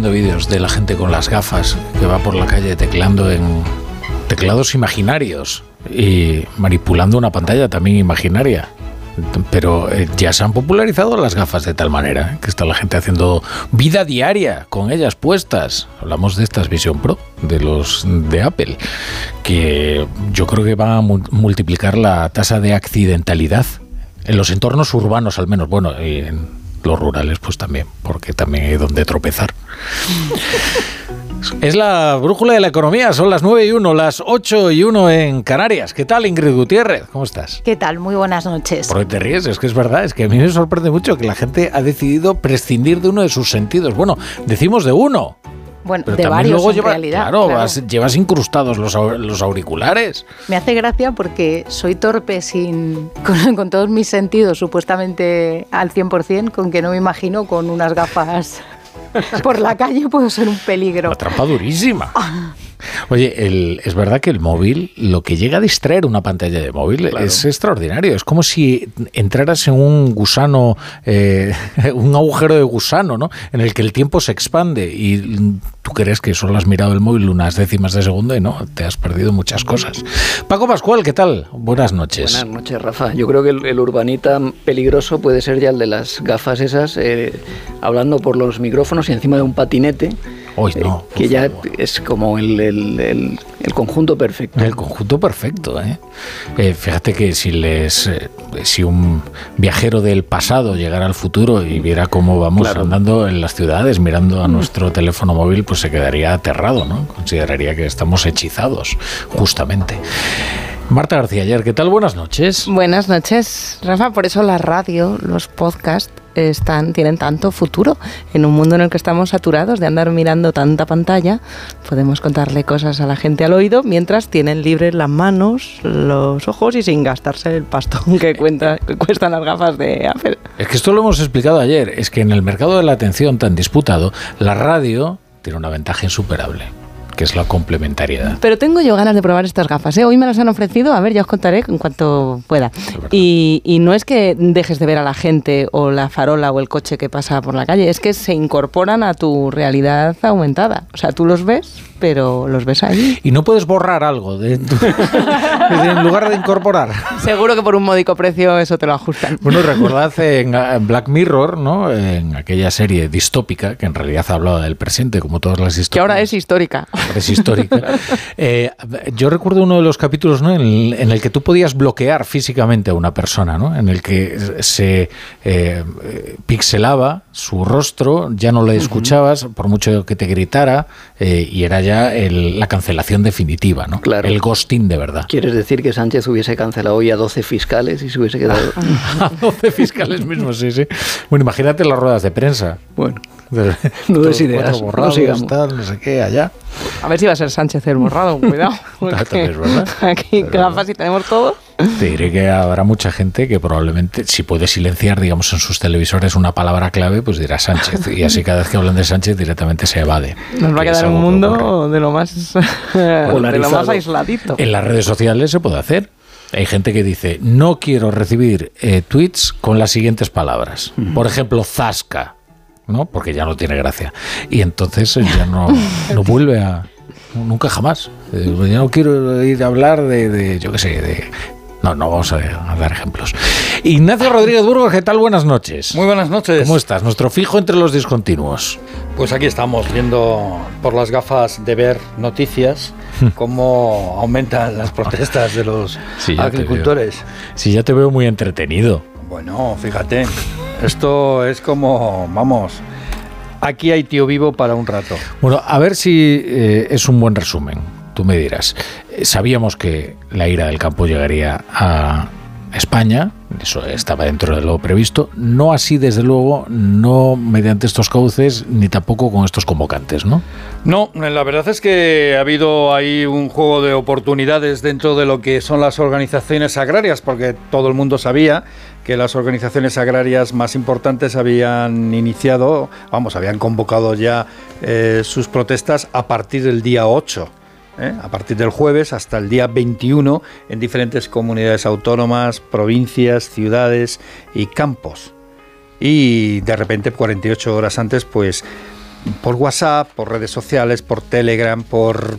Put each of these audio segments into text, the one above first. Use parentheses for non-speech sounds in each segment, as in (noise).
Viendo vídeos de la gente con las gafas que va por la calle teclando en teclados imaginarios y manipulando una pantalla también imaginaria. Pero eh, ya se han popularizado las gafas de tal manera que está la gente haciendo vida diaria con ellas puestas. Hablamos de estas Vision Pro, de los de Apple, que yo creo que va a mu- multiplicar la tasa de accidentalidad en los entornos urbanos al menos. Bueno, en los rurales pues también, porque también hay donde tropezar. Es la brújula de la economía, son las 9 y 1, las 8 y 1 en Canarias. ¿Qué tal, Ingrid Gutiérrez? ¿Cómo estás? ¿Qué tal? Muy buenas noches. ¿Por qué te ríes? Es que es verdad, es que a mí me sorprende mucho que la gente ha decidido prescindir de uno de sus sentidos. Bueno, decimos de uno, Bueno, pero de varios luego en lleva- realidad. claro, claro. vas- llevas incrustados los, los auriculares. Me hace gracia porque soy torpe sin (laughs) con, con todos mis sentidos supuestamente al 100%, con que no me imagino con unas gafas por la calle puedo ser un peligro. Una trampa durísima. Oye, el- es verdad que el móvil, lo que llega a distraer una pantalla de móvil es extraordinario. Es como si entraras en un gusano, eh, (laughs) un agujero de gusano, ¿no? En el que el tiempo se expande y tú crees que solo has mirado el móvil unas décimas de segundo y no, te has perdido muchas cosas. Paco Pascual, ¿qué tal? Buenas noches. Buenas noches, Rafa. Yo creo que el, el urbanita peligroso puede ser ya el de las gafas esas, eh, hablando por los micrófonos y encima de un patinete, Hoy eh, que ya favor. es como el, el- el- el conjunto perfecto. El conjunto perfecto, ¿eh? Eh, fíjate que si les, eh, si un viajero del pasado llegara al futuro y viera cómo vamos Claro. andando en las ciudades mirando a nuestro teléfono móvil, pues se quedaría aterrado, ¿no? Consideraría que estamos hechizados, justamente. Marta García Ayer, ¿qué tal? Buenas noches. Buenas noches, Rafa. Por eso la radio, los podcasts están, tienen tanto futuro. En un mundo en el que estamos saturados de andar mirando tanta pantalla, podemos contarle cosas a la gente al oído mientras tienen libres las manos, los ojos y sin gastarse el pastón que, cuenta- que cuestan las gafas de Apple. Es que esto lo hemos explicado ayer, es que en el mercado de la atención tan disputado, la radio tiene una ventaja insuperable, que es la complementariedad. Pero tengo yo ganas de probar estas gafas. ¿eh? Hoy me las han ofrecido, a ver, ya os contaré en cuanto pueda. Y, y no es que dejes de ver a la gente o la farola o el coche que pasa por la calle, es que se incorporan a tu realidad aumentada. O sea, tú los ves, pero los ves ahí. Y no puedes borrar algo de tu- (laughs) en lugar de incorporar. Seguro que por un módico precio eso te lo ajustan. Bueno, recordad en, Black Mirror, ¿no? En aquella serie distópica que en realidad hablaba del presente, como todas las historias. Que ahora es histórica. Ahora es histórica. (laughs) Eh, yo recuerdo uno de los capítulos ¿no? en, el, en el que tú podías bloquear físicamente a una persona, ¿no? en el que se eh, eh, pixelaba su rostro, ya no le escuchabas, por mucho que te gritara, eh, y era ya el- la cancelación definitiva, ¿no? Claro. el ghosting de verdad. ¿Quieres decir que Sánchez hubiese cancelado hoy a 12 fiscales y se hubiese quedado... (laughs) A 12 fiscales mismos, sí, sí. Bueno, imagínate las ruedas de prensa. bueno, No des ideas, no borrados, sigamos. tal, no sé qué, allá. A ver si va a ser Sánchez el borrado, (laughs) cuidado. porque. (laughs) Aquí gafas y tenemos todo. Te diré que habrá mucha gente que probablemente, si puede silenciar, digamos, en sus televisores una palabra clave, pues dirá Sánchez. Y así cada vez que hablan de Sánchez directamente se evade. Nos va a quedar un que mundo de lo más (laughs) de lo más aisladito. En las redes sociales se puede hacer. Hay gente que dice, no quiero recibir eh, tweets con las siguientes palabras. Por ejemplo, Zasca, ¿no? Porque ya no tiene gracia. Y entonces ya no, (laughs) no vuelve a... Nunca jamás. Eh, Ya no quiero ir a hablar de, de, yo qué sé, de... No, no vamos a, a dar ejemplos. Ignacio Rodríguez Burgos, ¿qué tal? Buenas noches. Muy buenas noches. ¿Cómo estás? Nuestro fijo entre los discontinuos. Pues aquí estamos viendo por las gafas de ver noticias cómo aumentan las protestas de los (laughs) Sí, agricultores. Sí, ya te veo muy entretenido. Bueno, fíjate, esto es como, vamos, aquí hay tío vivo para un rato. Bueno, a ver si eh, es un buen resumen. Tú me dirás. Eh, Sabíamos que la ira del campo llegaría a España, eso estaba dentro de lo previsto, no así desde luego, no mediante estos cauces ni tampoco con estos convocantes, ¿no? No, la verdad es que ha habido ahí un juego de oportunidades dentro de lo que son las organizaciones agrarias, porque todo el mundo sabía que las organizaciones agrarias más importantes habían iniciado, vamos, habían convocado ya eh, sus protestas a partir del día 8. ¿Eh? a partir del jueves hasta el día 21 en diferentes comunidades autónomas, provincias, ciudades y campos. Y de repente, 48 horas antes, pues por WhatsApp, por redes sociales, por Telegram, por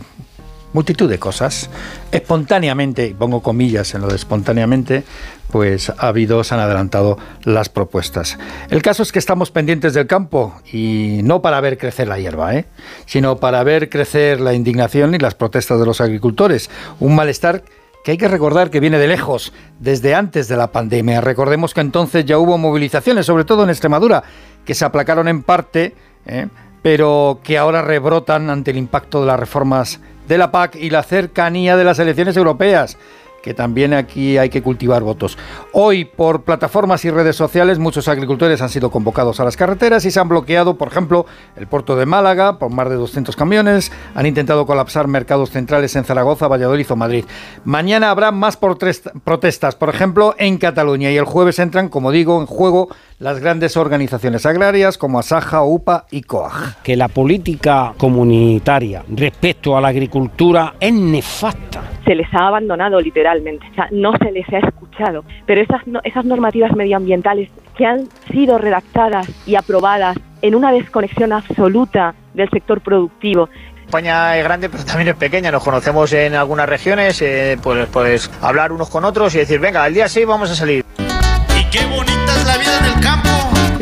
multitud de cosas, espontáneamente, pongo comillas en lo de espontáneamente, pues ha habido, se han adelantado las propuestas. El caso es que estamos pendientes del campo y no para ver crecer la hierba, ¿eh? sino para ver crecer la indignación y las protestas de los agricultores. Un malestar que hay que recordar que viene de lejos, desde antes de la pandemia. Recordemos que entonces ya hubo movilizaciones, sobre todo en Extremadura, que se aplacaron en parte, ¿eh? pero que ahora rebrotan ante el impacto de las reformas de la PAC y la cercanía de las elecciones europeas que también aquí hay que cultivar votos. Hoy, por plataformas y redes sociales, muchos agricultores han sido convocados a las carreteras y se han bloqueado, por ejemplo, el puerto de Málaga por más de 200 camiones, han intentado colapsar mercados centrales en Zaragoza, Valladolid o Madrid. Mañana habrá más protestas, por ejemplo, en Cataluña y el jueves entran, como digo, en juego las grandes organizaciones agrarias como Asaja, UPA y COAG. Que la política comunitaria respecto a la agricultura es nefasta. Se les ha abandonado literalmente, o sea, no se les ha escuchado. Pero esas, esas normativas medioambientales que han sido redactadas y aprobadas en una desconexión absoluta del sector productivo, España es grande, pero también es pequeña. Nos conocemos en algunas regiones, eh, pues, pues hablar unos con otros y decir, venga, el día 6 vamos a salir.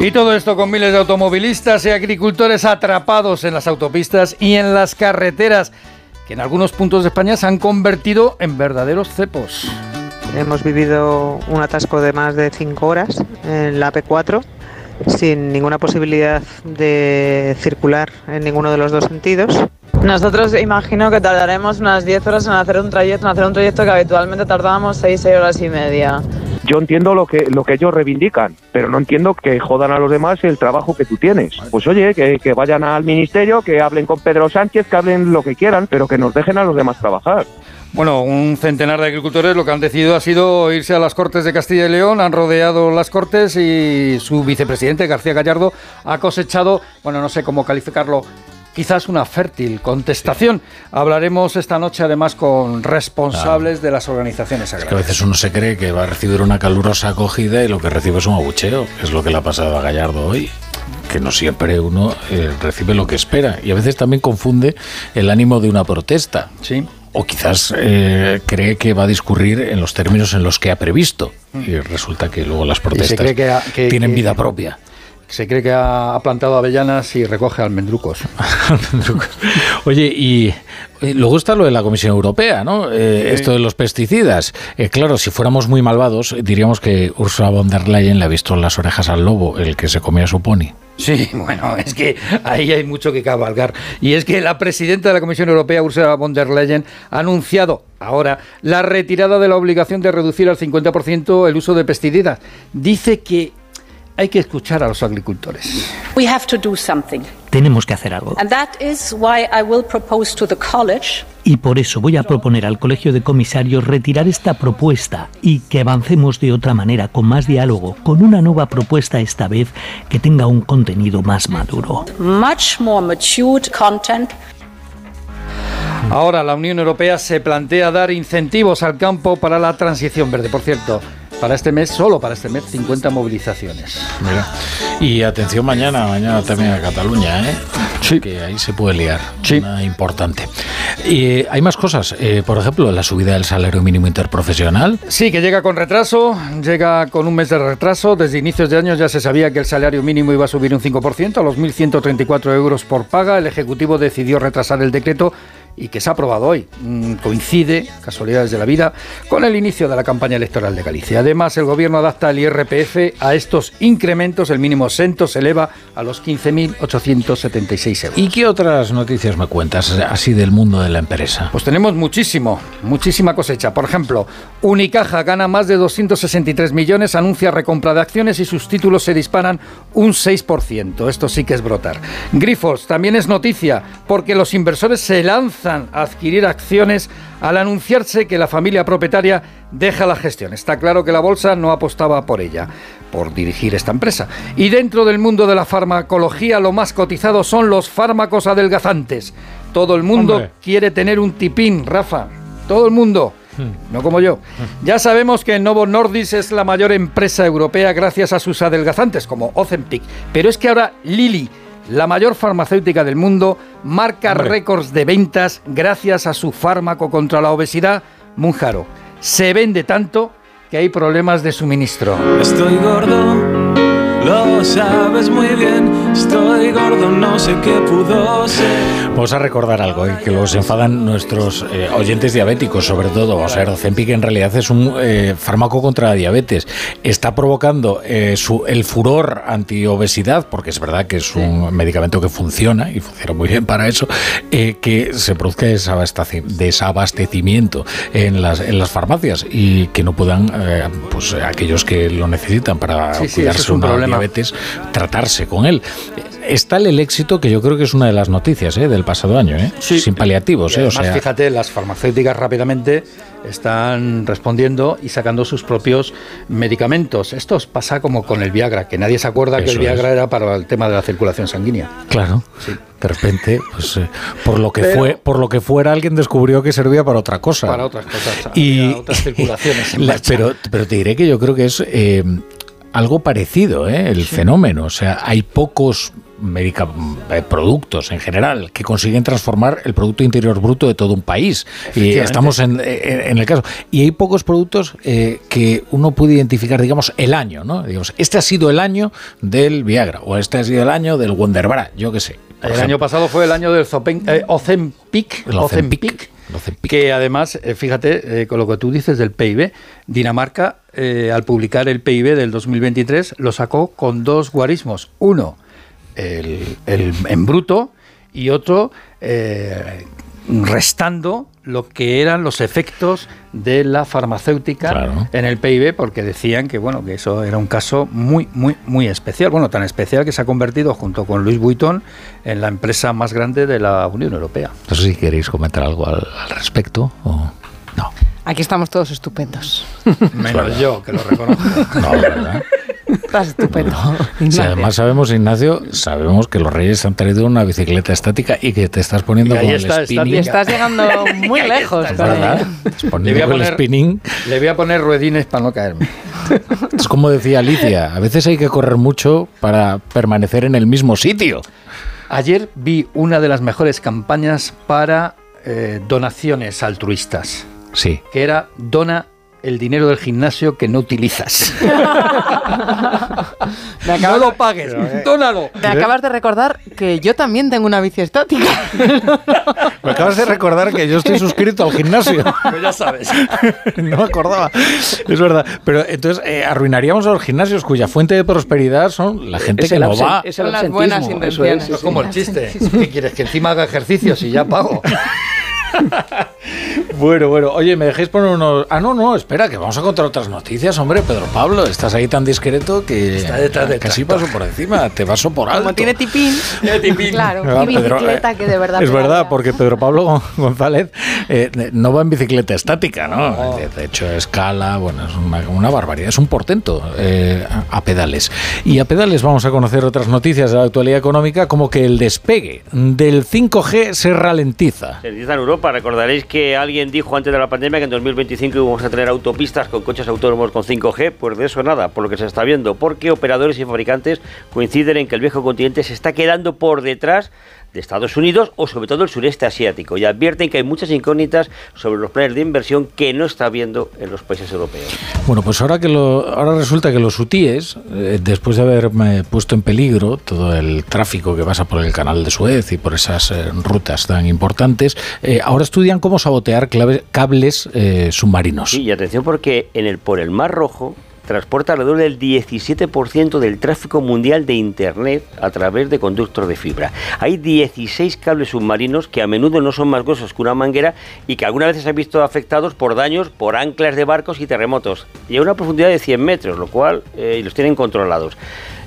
Y todo esto con miles de automovilistas y agricultores atrapados en las autopistas y en las carreteras, que en algunos puntos de España se han convertido en verdaderos cepos. Hemos vivido un atasco de más de 5 horas en la P4 sin ninguna posibilidad de circular en ninguno de los dos sentidos. Nosotros imagino que tardaremos unas 10 horas en hacer un trayecto, en hacer un trayecto que habitualmente tardábamos 6, 6 horas y media. Yo entiendo lo que, lo que ellos reivindican, pero no entiendo que jodan a los demás el trabajo que tú tienes. Pues oye, que, vayan al ministerio, que hablen con Pedro Sánchez, que hablen lo que quieran, pero que nos dejen a los demás trabajar. Bueno, un centenar de agricultores lo que han decidido ha sido irse a las Cortes de Castilla y León, han rodeado las Cortes y su vicepresidente, García Gallardo, ha cosechado, bueno, no sé cómo calificarlo, quizás una fértil contestación. Hablaremos esta noche además con responsables de las organizaciones agrarias. Es que a veces uno se cree que va a recibir una calurosa acogida y lo que recibe es un abucheo, es lo que le ha pasado a Gallardo hoy que no siempre uno eh, recibe lo que espera y a veces también confunde el ánimo de una protesta. Sí. O quizás eh, cree que va a discurrir en los términos en los que ha previsto y resulta que luego las protestas que que, tienen que, vida propia. Se cree que ha plantado avellanas y recoge almendrucos. (laughs) Oye, y luego está lo de la Comisión Europea, ¿no? Eh, sí. Esto de los pesticidas. Eh, claro, si fuéramos muy malvados, diríamos que Ursula von der Leyen le ha visto las orejas al lobo, el que se comía su pony. Sí, bueno, es que ahí hay mucho que cabalgar. Y es que la presidenta de la Comisión Europea, Ursula von der Leyen, ha anunciado ahora la retirada de la obligación de reducir al 50% el uso de pesticidas. Dice que hay que escuchar a los agricultores. We have to do something. Tenemos que hacer algo. And that is why I will propose to the college y por eso voy a proponer al Colegio de Comisarios retirar esta propuesta y que avancemos de otra manera, con más diálogo, con una nueva propuesta esta vez que tenga un contenido más maduro. Much more matured content. Ahora la Unión Europea se plantea dar incentivos al campo para la transición verde. Por cierto, para este mes, solo para este mes, 50 movilizaciones. Mira. Y atención mañana, mañana también a Cataluña, ¿eh? Sí. Que ahí se puede liar. Sí. Una importante. Y hay más cosas. Eh, por ejemplo, la subida del salario mínimo interprofesional. Sí, que llega con retraso, llega con un mes de retraso. Desde inicios de año ya se sabía que el salario mínimo iba a subir un 5% a los 1.134 euros por paga. El Ejecutivo decidió retrasar el decreto y que se ha aprobado hoy. Mm, Coincide, casualidades de la vida, con el inicio de la campaña electoral de Galicia. Además, el gobierno adapta el IRPF a estos incrementos. El mínimo exento se eleva a los 15.876 euros. ¿Y qué otras noticias me cuentas así del mundo de la empresa? Pues tenemos muchísimo, muchísima cosecha. Por ejemplo, Unicaja gana más de 263 millones, anuncia recompra de acciones y sus títulos se disparan un 6%. Esto sí que es brotar. Grifols también es noticia porque los inversores se lanzan a adquirir acciones al anunciarse que la familia propietaria deja la gestión. Está claro que la bolsa no apostaba por ella, por dirigir esta empresa. Y dentro del mundo de la farmacología lo más cotizado son los fármacos adelgazantes. Todo el mundo Hombre. quiere tener un tipín, Rafa. Todo el mundo. No como yo. Ya sabemos que Novo Nordisk es la mayor empresa europea gracias a sus adelgazantes como Ozempic. Pero es que ahora Lilly, la mayor farmacéutica del mundo, marca Hombre. récords de ventas gracias a su fármaco contra la obesidad, Munjaro. Se vende tanto que hay problemas de suministro. Estoy gordo, lo sabes muy bien. Estoy gordo, no sé qué pudo ser. Vamos a recordar algo, eh, que los enfadan nuestros eh, oyentes diabéticos, sobre todo. Vamos a ver, Ozempic en realidad es un eh, fármaco contra la diabetes. Está provocando eh, su- el furor antiobesidad, porque es verdad que es un medicamento que funciona y funciona muy bien para eso, eh, que se produzca desabasteci- desabastecimiento en las, en las farmacias y que no puedan, eh, pues aquellos que lo necesitan para Sí, sí, cuidarse es un una problema. diabetes, tratarse con él. Está el éxito, que yo creo que es una de las noticias ¿eh? del pasado año, ¿eh? sin paliativos. ¿eh? O además, sea, fíjate, las farmacéuticas rápidamente están respondiendo y sacando sus propios medicamentos. Esto pasa como con el Viagra, que nadie se acuerda que el Viagra es. era para el tema de la circulación sanguínea. claro, de repente, pues, eh, por lo que Pero- fue, por lo que fuera, alguien descubrió que servía para otra cosa. Para otras cosas, y otras circulaciones (laughs) la- pero, pero te diré que yo creo que es eh, algo parecido, ¿eh? el fenómeno. O sea, hay pocos medica- eh, productos en general que consiguen transformar el Producto Interior Bruto de todo un país. Y estamos en, en- en el caso. Y hay pocos productos eh, que uno puede identificar, digamos, el año, ¿no? Digamos, este ha sido el año del Viagra o este ha sido el año del Wonderbra, yo qué sé. El ejemplo. año pasado fue el año del Zopen- eh, Ozempic, El Ozempic. Ozempic, que además, eh, fíjate, eh, con lo que tú dices del PIB, Dinamarca, eh, al publicar el PIB del 2023, lo sacó con dos guarismos. Uno, el, en bruto, y otro, restando lo que eran los efectos de la farmacéutica Claro. en el PIB, porque decían que bueno que eso era un caso muy muy muy especial, bueno tan especial que se ha convertido junto con Louis Vuitton en la empresa más grande de la Unión Europea. No sé si queréis comentar algo al, al respecto. O... Aquí estamos todos estupendos. Menos yo que lo reconozco. (laughs) No, ¿verdad? (laughs) Estás estupendo. Si además sabemos, Ignacio, sabemos que los Reyes han traído una bicicleta estática y que te estás poniendo con está, el spinning. Y estás llegando (laughs) muy lejos. le voy a poner ruedines para no caerme. (laughs) Es como decía Alicia, a veces hay que correr mucho para permanecer en el mismo sitio. Ayer vi una de las mejores campañas para eh, donaciones altruistas, Sí. que era dona el dinero del gimnasio que no utilizas. (laughs) Me no acabas, lo pagues, dónalo. me acabas de recordar que yo también tengo una bici estática. (laughs) Me acabas de recordar que yo estoy suscrito al gimnasio. (laughs) Pues ya sabes. no me acordaba. Es verdad. Pero entonces eh, arruinaríamos a los gimnasios cuya fuente de prosperidad son la gente Es que no va. es el Son las buenas intenciones. es, Es como el chiste. ¿Qué quieres? Que encima haga ejercicio si ya pago. (laughs) Bueno, bueno. Oye, ¿me dejáis poner unos...? Ah, no, no, espera, que vamos a contar otras noticias, hombre. Pedro Pablo, estás ahí tan discreto que Está detrás del casi paso por encima. Te paso por alto. Como tiene tipín. Claro, Ah, Pedro, bicicleta eh, que de verdad Es verdad, porque Pedro Pablo Gon- (laughs) González eh, no va en bicicleta estática, ¿no? De, de hecho, escala, bueno, es una, una barbaridad, es un portento eh, a, a pedales. Y a pedales vamos a conocer otras noticias de la actualidad económica, como que el despegue del 5G se ralentiza. Se dice en Europa, recordaréis que alguien dijo antes de la pandemia que en 2025 íbamos a tener autopistas con coches autónomos con 5G, pues de eso nada, por lo que se está viendo, porque operadores y fabricantes coinciden en que el viejo continente se está quedando por detrás de Estados Unidos o sobre todo el sureste asiático y advierten que hay muchas incógnitas sobre los planes de inversión que no está viendo en los países europeos. Bueno, pues ahora que lo, ahora resulta que los hutíes, eh, después de haberme puesto en peligro todo el tráfico que pasa por el canal de Suez y por esas eh, rutas tan importantes, eh, ahora estudian cómo sabotear clave- cables submarinos. Sí, y atención porque en el por el Mar Rojo transporta alrededor del 17% del tráfico mundial de Internet a través de conductos de fibra. Hay 16 cables submarinos que a menudo no son más gruesos que una manguera y que algunas veces se han visto afectados por daños por anclas de barcos y terremotos. Y a una profundidad de 100 metros, lo cual eh, los tienen controlados.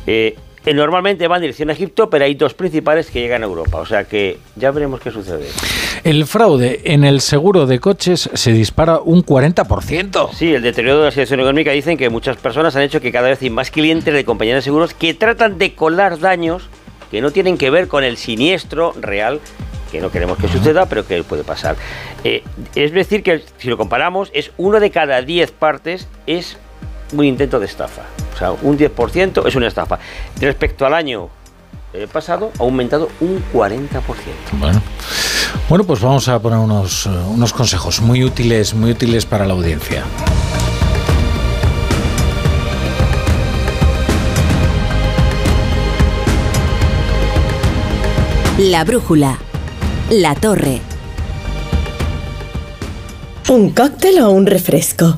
Eh, eh, normalmente van en dirección a Egipto, pero hay dos principales que llegan a Europa. O sea que ya veremos qué sucede. El fraude en el seguro de coches se dispara un 40%. Sí, el deterioro de la situación económica dicen que muchas personas han hecho que cada vez hay más clientes de compañías de seguros que tratan de colar daños que no tienen que ver con el siniestro real que no queremos que suceda, pero que puede pasar. Eh, es decir, que si lo comparamos, es uno de cada 10 partes es un intento de estafa. O sea, un 10% es una estafa. Respecto al año eh, pasado, ha aumentado un 40%. Bueno. Bueno, pues vamos a poner unos, eh, unos consejos muy útiles, muy útiles para la audiencia. La brújula. La torre. ¿Un cóctel o un refresco?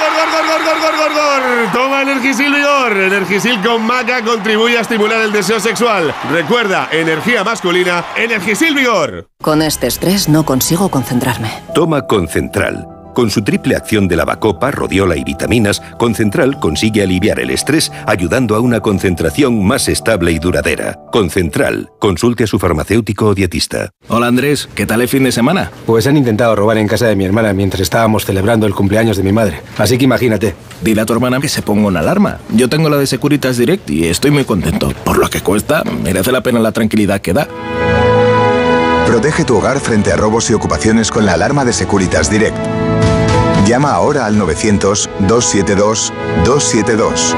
Toma Energisil Vigor. Energisil con maca contribuye a estimular el deseo sexual. Recuerda, energía masculina, Energisil Vigor. Con este estrés no consigo concentrarme. Toma Concentral. Con su triple acción de lavacopa, rodiola y vitaminas, Concentral consigue aliviar el estrés ayudando a una concentración más estable y duradera. Concentral. Consulte a su farmacéutico o dietista. Hola Andrés, ¿qué tal el fin de semana? Pues han intentado robar en casa de mi hermana mientras estábamos celebrando el cumpleaños de mi madre. Así que imagínate. Dile a tu hermana que se ponga una alarma. Yo tengo la de Securitas Direct y estoy muy contento. Por lo que cuesta, merece la pena la tranquilidad que da. Protege tu hogar frente a robos y ocupaciones con la alarma de Securitas Direct. Llama ahora al 900-272-272.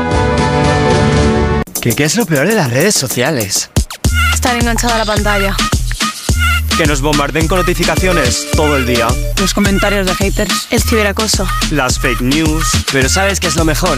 ¿Qué, ¿Qué es lo peor de las redes sociales? Estar enganchada a la pantalla. Que nos bombarden con notificaciones todo el día. Los comentarios de haters. El ciberacoso. Las fake news. Pero ¿sabes qué es lo mejor?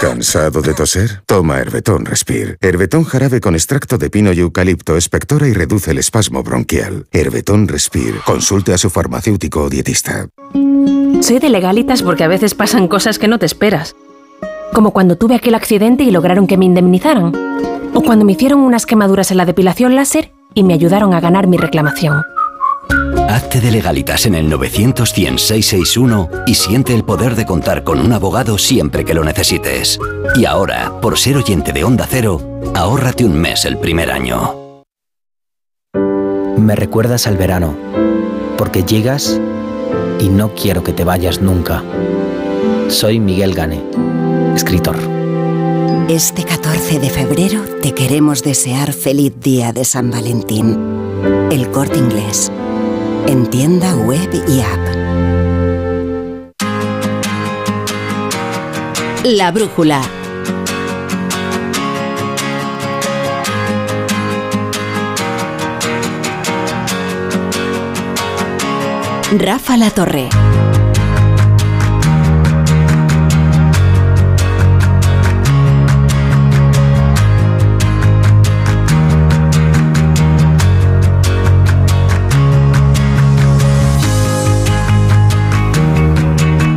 ¿Cansado de toser? Toma Herbetón Respire. Herbetón jarabe con extracto de pino y eucalipto espectora y reduce el espasmo bronquial. Herbetón Respire. Consulte a su farmacéutico o dietista. Soy de legalitas porque a veces pasan cosas que no te esperas. Como cuando tuve aquel accidente y lograron que me indemnizaran. O cuando me hicieron unas quemaduras en la depilación láser y me ayudaron a ganar mi reclamación. Hazte de legalitas en el 900 661 y siente el poder de contar con un abogado siempre que lo necesites. Y ahora, por ser oyente de Onda Cero, ahórrate un mes el primer año. Me recuerdas al verano, porque llegas y no quiero que te vayas nunca. Soy Miguel Gane, escritor. Este 14 de febrero te queremos desear feliz día de San Valentín. El corte inglés. En tienda web y app. La brújula. Rafa La Torre.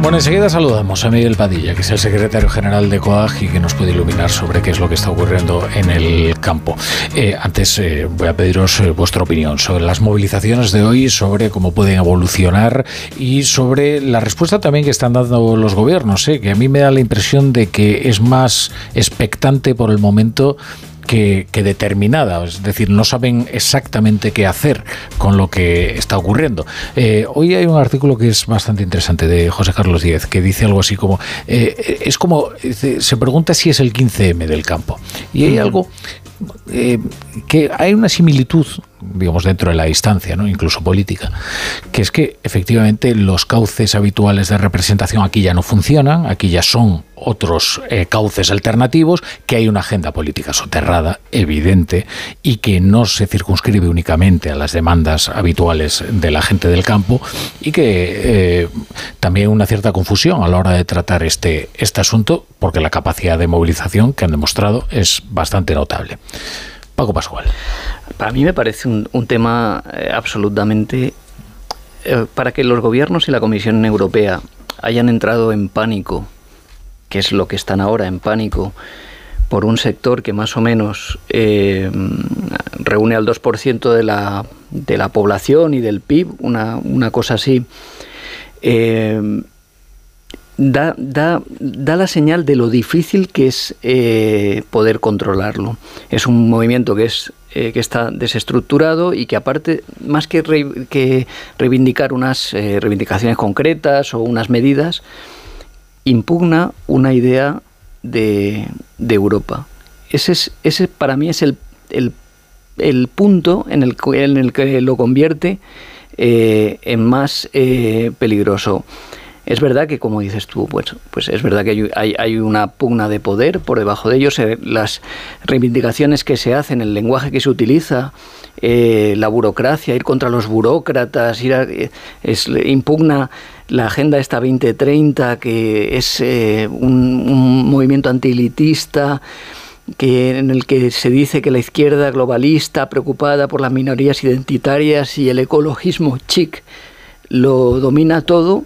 Bueno, enseguida saludamos a Miguel Padilla, que es el secretario general de COAG y que nos puede iluminar sobre qué es lo que está ocurriendo en el campo. Eh, antes eh, voy a pediros eh, vuestra opinión sobre las movilizaciones de hoy, sobre cómo pueden evolucionar y sobre la respuesta también que están dando los gobiernos, que a mí me da la impresión de que es más expectante por el momento que, determinada, es decir, no saben exactamente qué hacer con lo que está ocurriendo. Eh, hoy hay un artículo que es bastante interesante de José Carlos Díez, que dice algo así como, eh, es como, se pregunta si es el 15M del campo. Y hay algo eh, que hay una similitud, digamos, dentro de la distancia, ¿no? incluso política, que es que efectivamente los cauces habituales de representación aquí ya no funcionan, aquí ya son otros eh, cauces alternativos, que hay una agenda política soterrada, evidente, y que no se circunscribe únicamente a las demandas habituales de la gente del campo, y que eh, también una cierta confusión a la hora de tratar este, este asunto, porque la capacidad de movilización que han demostrado es bastante notable. Paco Pascual. Para mí me parece un, tema eh, absolutamente... Eh, para que los gobiernos y la Comisión Europea hayan entrado en pánico, que es lo que están ahora en pánico, por un sector que más o menos eh, reúne al 2% de la, de la población y del PIB, una, una cosa así, da, da, da, la señal de lo difícil que es eh, poder controlarlo. Es un movimiento que, es, eh, que está desestructurado y que aparte, más que, que reivindicar unas eh, reivindicaciones concretas o unas medidas, impugna una idea de, de Europa. Ese, es, ese para mí es el, el, el punto en el, en el que lo convierte en más peligroso. Es verdad que, como dices tú, pues, pues es verdad que hay, hay, una pugna de poder por debajo de ellos, eh, las reivindicaciones que se hacen, el lenguaje que se utiliza, eh, la burocracia, ir contra los burócratas, ir eh, es, impugna la Agenda esta 2030, que es un, un, movimiento antielitista, que, en el que se dice que la izquierda globalista, preocupada por las minorías identitarias y el ecologismo chic, lo domina todo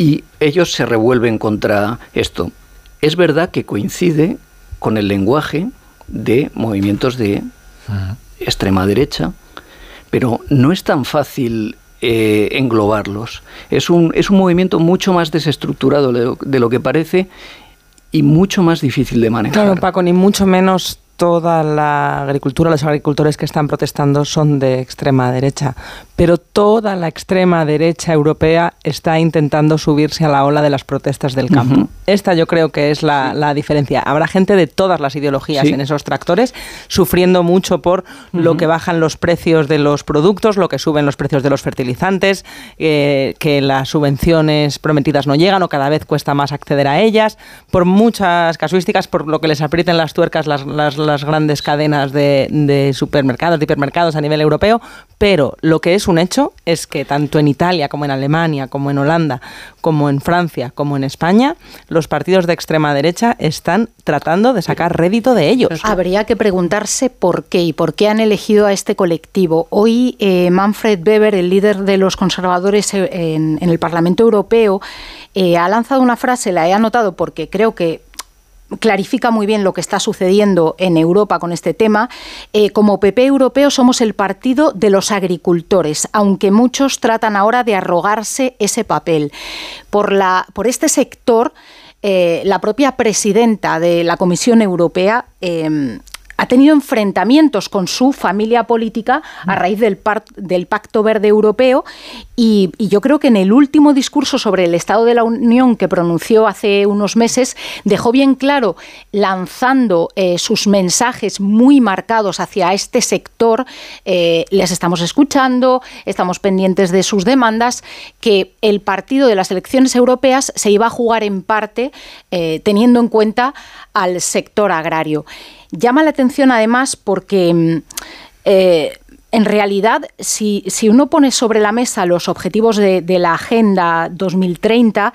y ellos se revuelven contra esto. Es verdad que coincide con el lenguaje de movimientos de extrema derecha, pero no es tan fácil eh, englobarlos. Es un, es un movimiento mucho más desestructurado de lo, que parece y mucho más difícil de manejar. Claro, Paco, ni mucho menos toda la agricultura, los agricultores que están protestando son de extrema derecha, pero toda la extrema derecha europea está intentando subirse a la ola de las protestas del campo. Esta yo creo que es la, diferencia. Habrá gente de todas las ideologías en esos tractores sufriendo mucho por lo que bajan los precios de los productos, lo que suben los precios de los fertilizantes, eh, que las subvenciones prometidas no llegan o cada vez cuesta más acceder a ellas, por muchas casuísticas, por lo que les aprieten las tuercas las las grandes cadenas de, supermercados, de hipermercados a nivel europeo, pero lo que es un hecho es que tanto en Italia como en Alemania, como en Holanda, como en Francia, como en España, los partidos de extrema derecha están tratando de sacar rédito de ellos. Habría que preguntarse por qué y por qué han elegido a este colectivo. Hoy eh, Manfred Weber, el líder de los conservadores eh, en, el Parlamento Europeo, eh, ha lanzado una frase, la he anotado porque creo que clarifica muy bien lo que está sucediendo en Europa con este tema. Eh, como PP europeo somos el partido de los agricultores, aunque muchos tratan ahora de arrogarse ese papel. Por, la, por este sector, eh, la propia presidenta de la Comisión Europea eh, ha tenido enfrentamientos con su familia política a raíz del, Pacto Verde Europeo y, yo creo que en el último discurso sobre el Estado de la Unión que pronunció hace unos meses dejó bien claro, lanzando eh, sus mensajes muy marcados hacia este sector, eh, les estamos escuchando, estamos pendientes de sus demandas, que el partido de las elecciones europeas se iba a jugar en parte eh, teniendo en cuenta al sector agrario. Llama la atención además porque mm, eh, en realidad, si, uno pone sobre la mesa los objetivos de, la Agenda 2030,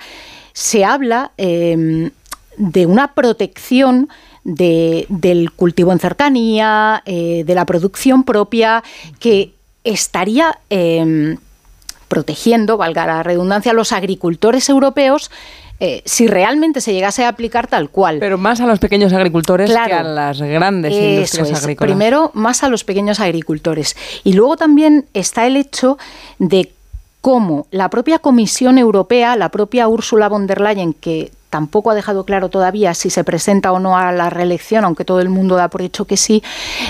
se habla em, de una protección del cultivo en cercanía, eh, de la producción propia, que estaría em, protegiendo, valga la redundancia, a los agricultores europeos eh, si realmente se llegase a aplicar tal cual. Pero más a los pequeños agricultores que a las grandes industrias agrícolas. Primero, más a los pequeños agricultores. Y luego también está el hecho de cómo la propia Comisión Europea, la propia Ursula von der Leyen, que tampoco ha dejado claro todavía si se presenta o no a la reelección, aunque todo el mundo da por hecho que sí,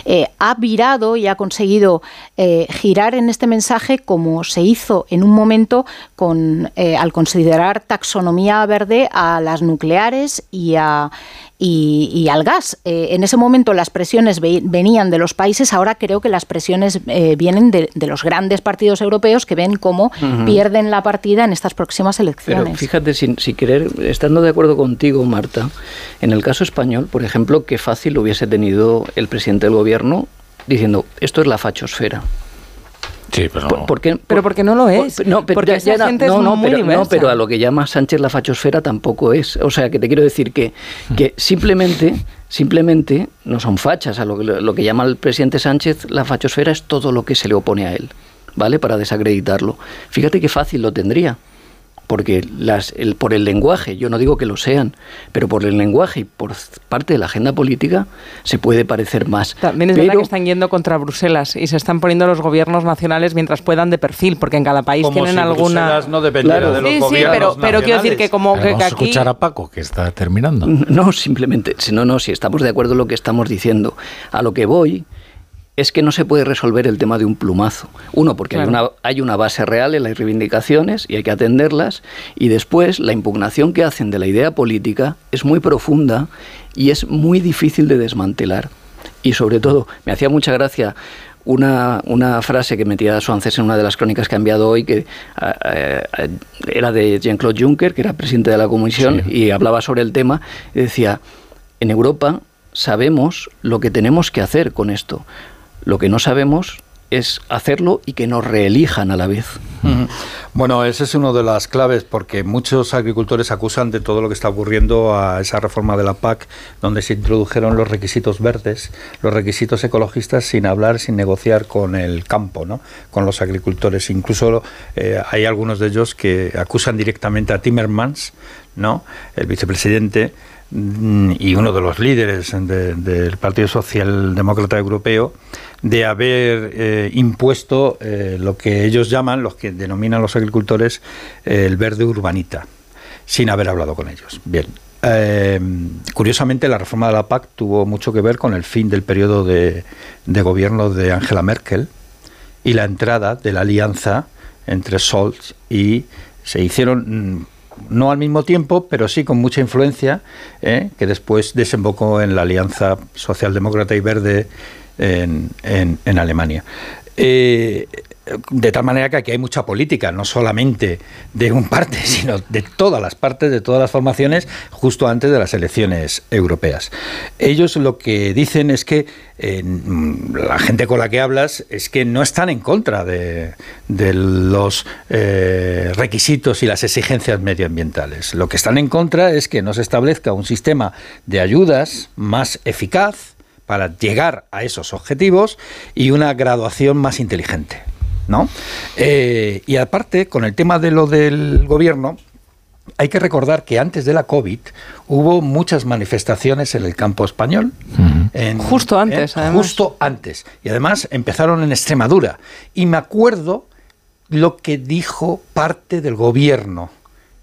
eh, ha virado y ha conseguido eh, girar en este mensaje como se hizo en un momento con, eh, al considerar taxonomía verde a las nucleares y a y, al gas. Eh, en ese momento las presiones venían de los países, ahora creo que las presiones eh, vienen de, los grandes partidos europeos que ven cómo pierden la partida en estas próximas elecciones. Pero fíjate, sin, querer, estando de acuerdo contigo, Marta, en el caso español, por ejemplo, qué fácil hubiese tenido el presidente del gobierno diciendo, esto es la fachosfera. Sí, pero, pero porque no lo es. no, pero porque esa gente no, es muy pero, no, pero a lo que llama Sánchez la fachosfera tampoco es. O sea, que te quiero decir que, que (laughs) simplemente, simplemente no son fachas. A lo, lo que llama el presidente Sánchez la fachosfera es todo lo que se le opone a él, ¿vale? Para desacreditarlo. Fíjate qué fácil lo tendría porque las, el, por el lenguaje, yo no digo que lo sean, pero por el lenguaje y por parte de la agenda política se puede parecer más. También es verdad que están yendo contra Bruselas y se están poniendo los gobiernos nacionales mientras puedan de perfil, porque en cada país tienen si alguna. Bruselas no dependiera de los sí, sí, pero, pero quiero decir que como que, vamos aquí... a escuchar a Paco que está terminando. (laughs) No, simplemente, no, no, si estamos de acuerdo en lo que estamos diciendo. A lo que voy es que no se puede resolver el tema de un plumazo. Uno, porque hay, una, hay una base real en las reivindicaciones y hay que atenderlas. Y después, la impugnación que hacen de la idea política es muy profunda y es muy difícil de desmantelar. Y sobre todo, me hacía mucha gracia una, una, frase que metía Suances en una de las crónicas que ha enviado hoy, que era de Jean-Claude Juncker, que era presidente de la Comisión, y hablaba sobre el tema, y decía, en Europa sabemos lo que tenemos que hacer con esto. Lo que no sabemos es hacerlo y que nos reelijan a la vez. Bueno, ese es uno de las claves porque muchos agricultores acusan de todo lo que está ocurriendo a esa reforma de la PAC donde se introdujeron los requisitos verdes, los requisitos ecologistas sin hablar, sin negociar con el campo, ¿no? con los agricultores. Incluso eh, hay algunos de ellos que acusan directamente a Timmermans, ¿no? el vicepresidente, y uno de los líderes del Partido Socialdemócrata Europeo, de haber eh, impuesto eh, lo que ellos llaman, los que denominan los agricultores, eh, el verde urbanita, sin haber hablado con ellos. Bien. curiosamente, la reforma de la PAC tuvo mucho que ver con el fin del periodo de, de gobierno de Angela Merkel y la entrada de la alianza entre Scholz y se hicieron mm, no al mismo tiempo, pero sí con mucha influencia, que después desembocó en la alianza socialdemócrata y verde en, en, Alemania. Eh, de tal manera que aquí hay mucha política, no solamente de un parte, (laughs) sino de todas las partes, de todas las formaciones, justo antes de las elecciones europeas. Ellos lo que dicen es que eh, la gente con la que hablas es que no están en contra de, los eh, requisitos y las exigencias medioambientales. Lo que están en contra es que no se establezca un sistema de ayudas más eficaz, para llegar a esos objetivos y una graduación más inteligente. ¿no? Eh, y aparte, con el tema de lo del gobierno, hay que recordar que antes de la COVID hubo muchas manifestaciones en el campo español. justo antes, además. Justo antes. Y además empezaron en Extremadura. Y me acuerdo lo que dijo parte del gobierno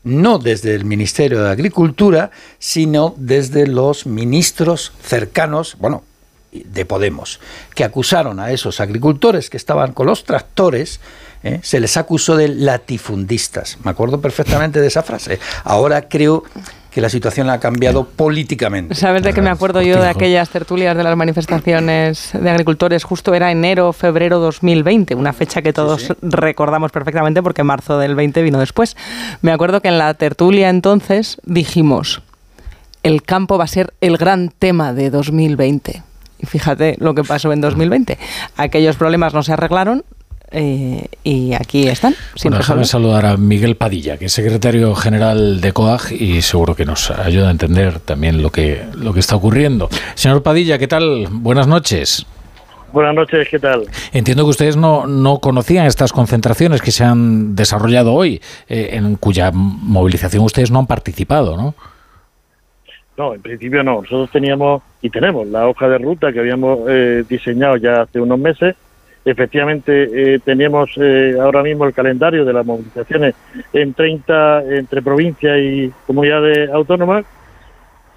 no desde el Ministerio de Agricultura, sino desde los ministros cercanos, bueno, de Podemos, que acusaron a esos agricultores que estaban con los tractores, ¿eh? se les acusó de latifundistas. Me acuerdo perfectamente de esa frase. Ahora creo que la situación ha cambiado políticamente. ¿Sabes de qué me acuerdo yo de aquellas tertulias de las manifestaciones de agricultores? Justo era enero, febrero 2020, una fecha que todos recordamos perfectamente porque marzo del 20 vino después. Me acuerdo que en la tertulia entonces dijimos, el campo va a ser el gran tema de 2020. Y fíjate lo que pasó en 2020. Aquellos problemas no se arreglaron, eh, y aquí están. Bueno, déjame saludar a Miguel Padilla, que es secretario general de COAG y seguro que nos ayuda a entender también lo que, lo que está ocurriendo. Señor Padilla, ¿qué tal? Buenas noches. Buenas noches, ¿qué tal? Entiendo que ustedes no, no conocían estas concentraciones que se han desarrollado hoy, eh, en cuya movilización ustedes no han participado, ¿no? No, en principio no. Nosotros teníamos y tenemos la hoja de ruta que habíamos eh, diseñado ya hace unos meses. Efectivamente, eh, teníamos eh, ahora mismo el calendario de las movilizaciones en 30 entre provincias y comunidades autónomas.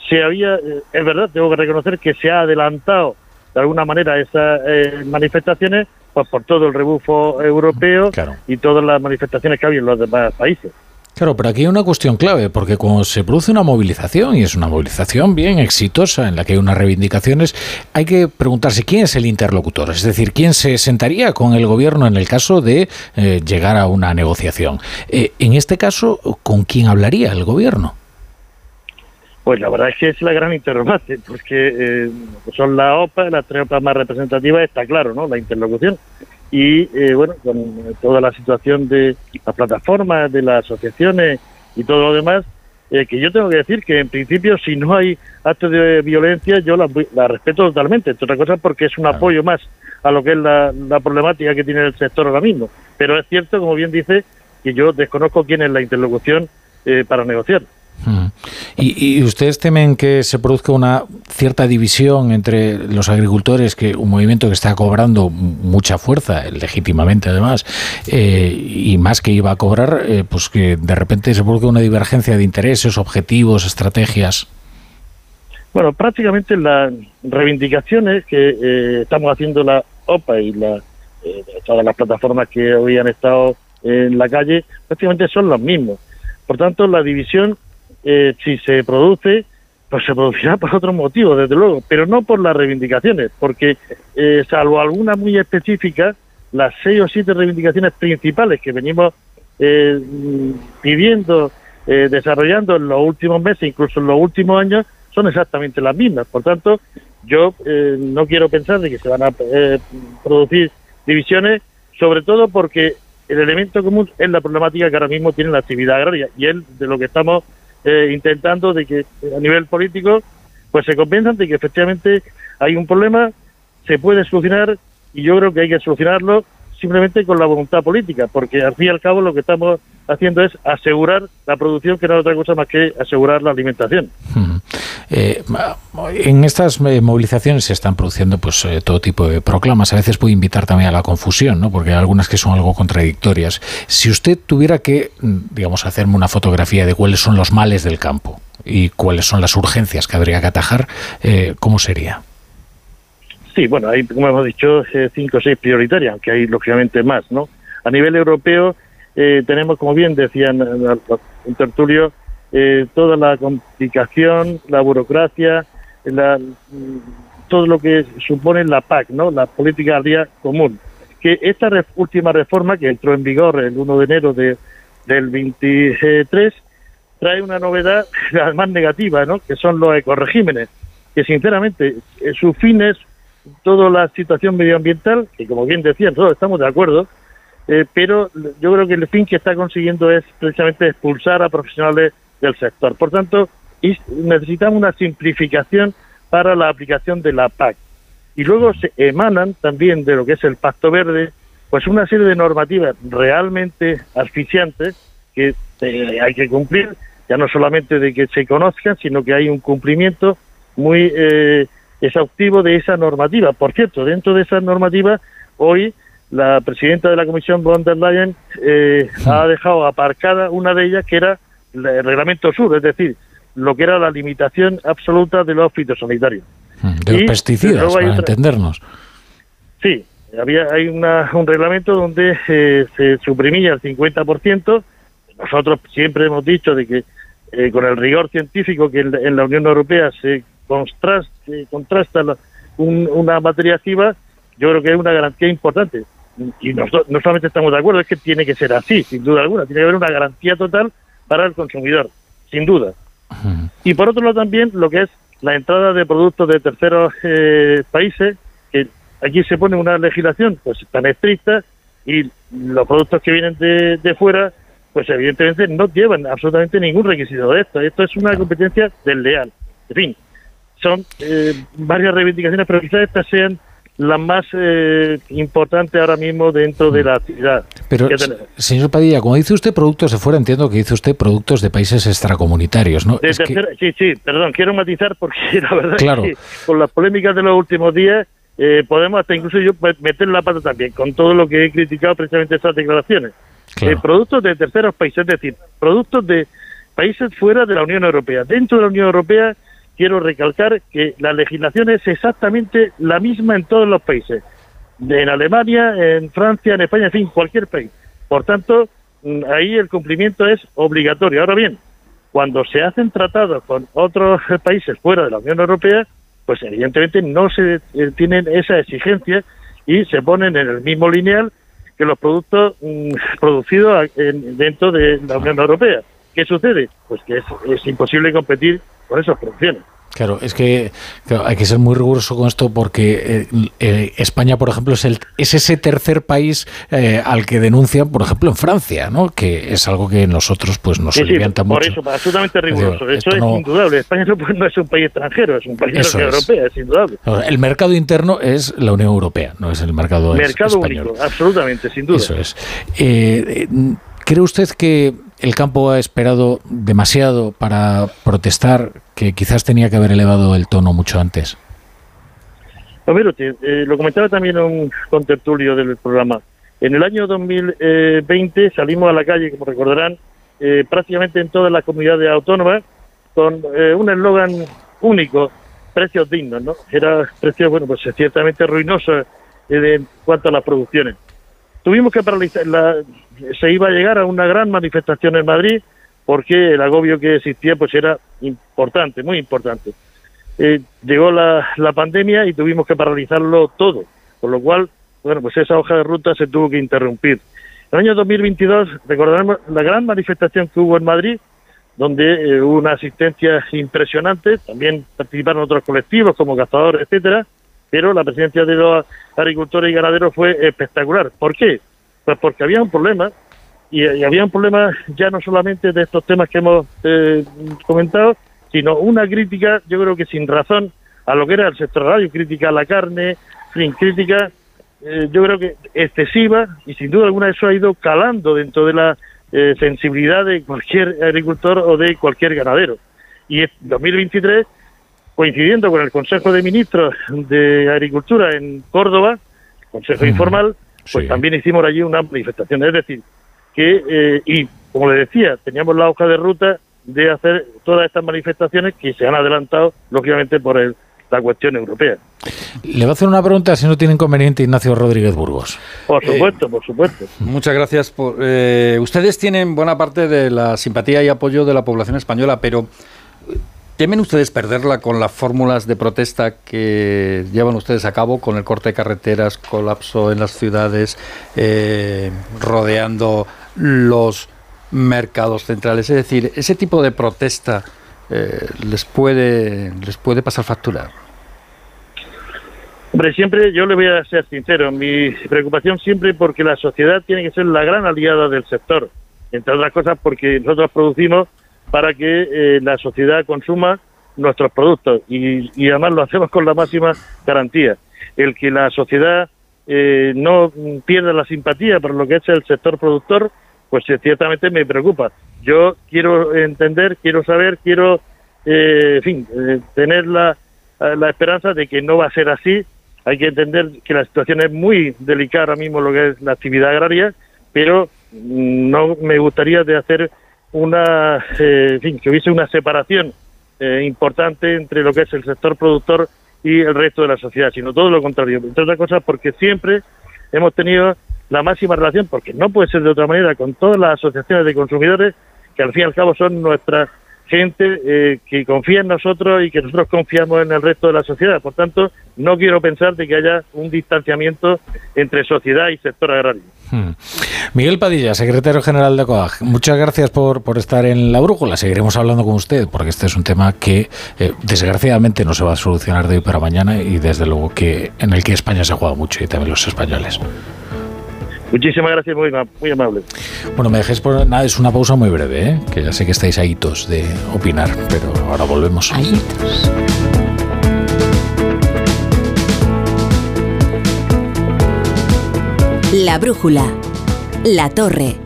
Se había, eh, es verdad, tengo que reconocer que se ha adelantado de alguna manera esas eh, manifestaciones pues por todo el rebufo europeo y todas las manifestaciones que había en los demás países. Claro, pero aquí hay una cuestión clave, porque cuando se produce una movilización, y es una movilización bien exitosa, en la que hay unas reivindicaciones, hay que preguntarse quién es el interlocutor, es decir, quién se sentaría con el gobierno en el caso de eh, llegar a una negociación. Eh, en este caso, ¿con quién hablaría el gobierno? Pues la verdad es que es la gran interrogante, porque eh, son las OPA, las tres OPA más representativas, está claro, ¿no? La interlocución. Y eh, bueno, con toda la situación de las plataformas, de las asociaciones y todo lo demás, eh, que yo tengo que decir que en principio si no hay actos de violencia yo la, la respeto totalmente, entre otras cosas porque es un apoyo más a lo que es la, la problemática que tiene el sector ahora mismo. Pero es cierto, como bien dice, que yo desconozco quién es la interlocución eh, para negociar. Mm. ¿Y, ¿Y, ustedes temen que se produzca una cierta división entre los agricultores, que un movimiento que está cobrando mucha fuerza, legítimamente además, eh, y más que iba a cobrar, eh, pues que de repente se produzca una divergencia de intereses, objetivos, estrategias? Bueno, prácticamente las reivindicaciones que eh, estamos haciendo la OPA y la, todas las plataformas que hoy han estado en la calle, prácticamente son los mismos. Por tanto, la división eh, si se produce, pues se producirá por otros motivos, desde luego, pero no por las reivindicaciones, porque eh, salvo alguna muy específica, las seis o siete reivindicaciones principales que venimos eh, pidiendo, eh, desarrollando en los últimos meses, incluso en los últimos años, son exactamente las mismas. Por tanto, yo eh, no quiero pensar de que se van a eh, producir divisiones, sobre todo porque el elemento común es la problemática que ahora mismo tiene la actividad agraria y es de lo que estamos eh, intentando de que a nivel político pues se convenzan de que efectivamente hay un problema, se puede solucionar y yo creo que hay que solucionarlo simplemente con la voluntad política, porque al fin y al cabo lo que estamos haciendo es asegurar la producción, que no es otra cosa más que asegurar la alimentación. Eh, en estas eh, movilizaciones se están produciendo pues eh, todo tipo de proclamas. A veces puede invitar también a la confusión, ¿no? porque hay algunas que son algo contradictorias. Si usted tuviera que, mm, digamos, hacerme una fotografía de cuáles son los males del campo y cuáles son las urgencias que habría que atajar, ¿cómo sería? Sí, bueno, hay, como hemos dicho, eh, cinco o seis prioritarias, aunque hay lógicamente más, ¿no? A nivel europeo eh, tenemos, como bien decían en tertulio, eh, toda la complicación, la burocracia, la, todo lo que supone la PAC, ¿no? La política agraria común. Que esta ref, última reforma, que entró en vigor el 1 de enero de, del 23, trae una novedad (laughs) además negativa, ¿no? Que son los ecoregímenes, que sinceramente eh, sus fines toda la situación medioambiental, que como bien decían, todos estamos de acuerdo, eh, pero yo creo que el fin que está consiguiendo es precisamente expulsar a profesionales del sector. Por tanto, necesitamos una simplificación para la aplicación de la PAC. Y luego se emanan también de lo que es el Pacto Verde, pues una serie de normativas realmente asfixiantes que eh, hay que cumplir, ya no solamente de que se conozcan, sino que hay un cumplimiento muy eh, exhaustivo de esa normativa. Por cierto, dentro de esa normativa, hoy la presidenta de la Comisión, von der Leyen, eh, ha dejado aparcada una de ellas que era el reglamento sur, es decir, lo que era la limitación absoluta de los fitosanitarios. De los pesticidas, para otra... entendernos. Sí, había hay una, un reglamento donde eh, se suprimía el 50%. Nosotros siempre hemos dicho de que eh, con el rigor científico que en, en la Unión Europea se contrasta, contrasta la, un, una materia activa, yo creo que es una garantía importante. Y nosotros no solamente estamos de acuerdo, es que tiene que ser así, sin duda alguna. Tiene que haber una garantía total para el consumidor, sin duda. Y por otro lado también lo que es la entrada de productos de terceros eh, países, que aquí se pone una legislación pues tan estricta y los productos que vienen de, de fuera, pues evidentemente no llevan absolutamente ningún requisito de esto. Esto es una competencia desleal. En fin, son eh, varias reivindicaciones, pero quizás estas sean la más eh, importante ahora mismo dentro de la actividad. Pero, señor Padilla, como dice usted productos de fuera, entiendo que dice usted productos de países extracomunitarios, ¿no? Sí, sí, perdón, quiero matizar porque (laughs) la verdad es que con las polémicas de los últimos días eh, podemos hasta incluso yo meter la pata también con todo lo que he criticado precisamente estas declaraciones. Eh, productos de terceros países, es decir, productos de países fuera de la Unión Europea. Dentro de la Unión Europea quiero recalcar que la legislación es exactamente la misma en todos los países, en Alemania, en Francia, en España, en fin, cualquier país. Por tanto, mm, ahí el cumplimiento es obligatorio. Ahora bien, cuando se hacen tratados con otros (laughs) países fuera de la Unión Europea, pues evidentemente no se eh, tienen esa exigencia y se ponen en el mismo lineal que los productos mm, (laughs) producidos dentro de la Unión Europea. ¿Qué sucede? Pues que es imposible competir por esas producciones. Claro, es que hay que ser muy riguroso con esto porque eh, eh, España, por ejemplo, es, el, es ese tercer país eh, al que denuncian, por ejemplo, en Francia, ¿no? Que es algo que nosotros pues nos sí, mucho. Por eso, absolutamente riguroso. eso es indudable. España no, es un país extranjero, es un país de la Unión Europea, es indudable. El mercado interno es la Unión Europea, no es el mercado, mercado único, absolutamente, sin duda. Eso es. ¿Cree usted que el campo ha esperado demasiado para protestar, que quizás tenía que haber elevado el tono mucho antes. eh, lo comentaba también un contertulio del programa. En el año 2020 salimos a la calle, como recordarán, eh, prácticamente en todas las comunidades autónomas con eh, un eslogan único, precios dignos, ¿no? Era precios, bueno, pues ciertamente ruinosos eh, en cuanto a las producciones. Tuvimos que paralizar, la, se iba a llegar a una gran manifestación en Madrid porque el agobio que existía pues era importante, muy importante. Eh, llegó la, pandemia y tuvimos que paralizarlo todo, con lo cual, bueno, pues esa hoja de ruta se tuvo que interrumpir. En el año 2022 recordaremos la gran manifestación que hubo en Madrid, donde eh, hubo una asistencia impresionante, también participaron otros colectivos como cazadores, etcétera, pero la presencia de los agricultores y ganaderos fue espectacular. ¿Por qué? Pues porque había un problema, y, había un problema ya no solamente de estos temas que hemos eh, comentado, sino una crítica, yo creo que sin razón, a lo que era el sector radio, crítica a la carne, sin crítica, eh, yo creo que excesiva, y sin duda alguna eso ha ido calando dentro de la eh, sensibilidad de cualquier agricultor o de cualquier ganadero. Y en 2023, coincidiendo con el Consejo de Ministros de Agricultura en Córdoba, Consejo Informal, pues también hicimos allí una manifestación. Es decir, que, eh, y como le decía, teníamos la hoja de ruta de hacer todas estas manifestaciones que se han adelantado, lógicamente, por el, la cuestión europea. Le voy a hacer una pregunta si no tiene inconveniente Ignacio Rodríguez Burgos. Por supuesto, por supuesto. Muchas gracias. Por, eh, ustedes tienen buena parte de la simpatía y apoyo de la población española, pero ¿Temen ustedes perderla con las fórmulas de protesta que llevan ustedes a cabo, con el corte de carreteras, colapso en las ciudades, eh, rodeando los mercados centrales? Es decir, ese tipo de protesta eh, les puede les puede pasar factura. Hombre, siempre yo le voy a ser sincero, mi preocupación siempre porque la sociedad tiene que ser la gran aliada del sector, entre otras cosas porque nosotros producimos para que eh, la sociedad consuma nuestros productos y, y, además lo hacemos con la máxima garantía. El que la sociedad eh, no pierda la simpatía por lo que es el sector productor, pues eh, ciertamente me preocupa. Yo quiero entender, quiero saber, quiero, en fin, tener la, la esperanza de que no va a ser así. Hay que entender que la situación es muy delicada ahora mismo lo que es la actividad agraria, pero mm, no me gustaría de hacer una, eh, que hubiese una separación eh, importante entre lo que es el sector productor y el resto de la sociedad, sino todo lo contrario. Entre otras cosas, porque siempre hemos tenido la máxima relación, porque no puede ser de otra manera, con todas las asociaciones de consumidores, que al fin y al cabo son nuestras gente eh, que confía en nosotros y que nosotros confiamos en el resto de la sociedad. Por tanto, no quiero pensar de que haya un distanciamiento entre sociedad y sector agrario. Hmm. Miguel Padilla, secretario general de COAG, muchas gracias por, por estar en la brújula. Seguiremos hablando con usted porque este es un tema que eh, desgraciadamente no se va a solucionar de hoy para mañana y desde luego que en el que España se juega mucho y también los españoles. Muchísimas gracias, muy, muy amable. Bueno, me dejéis por nada, es una pausa muy breve, ¿eh? que ya sé que estáis ahitos de opinar, pero ahora volvemos. Ahitos. La brújula, la torre.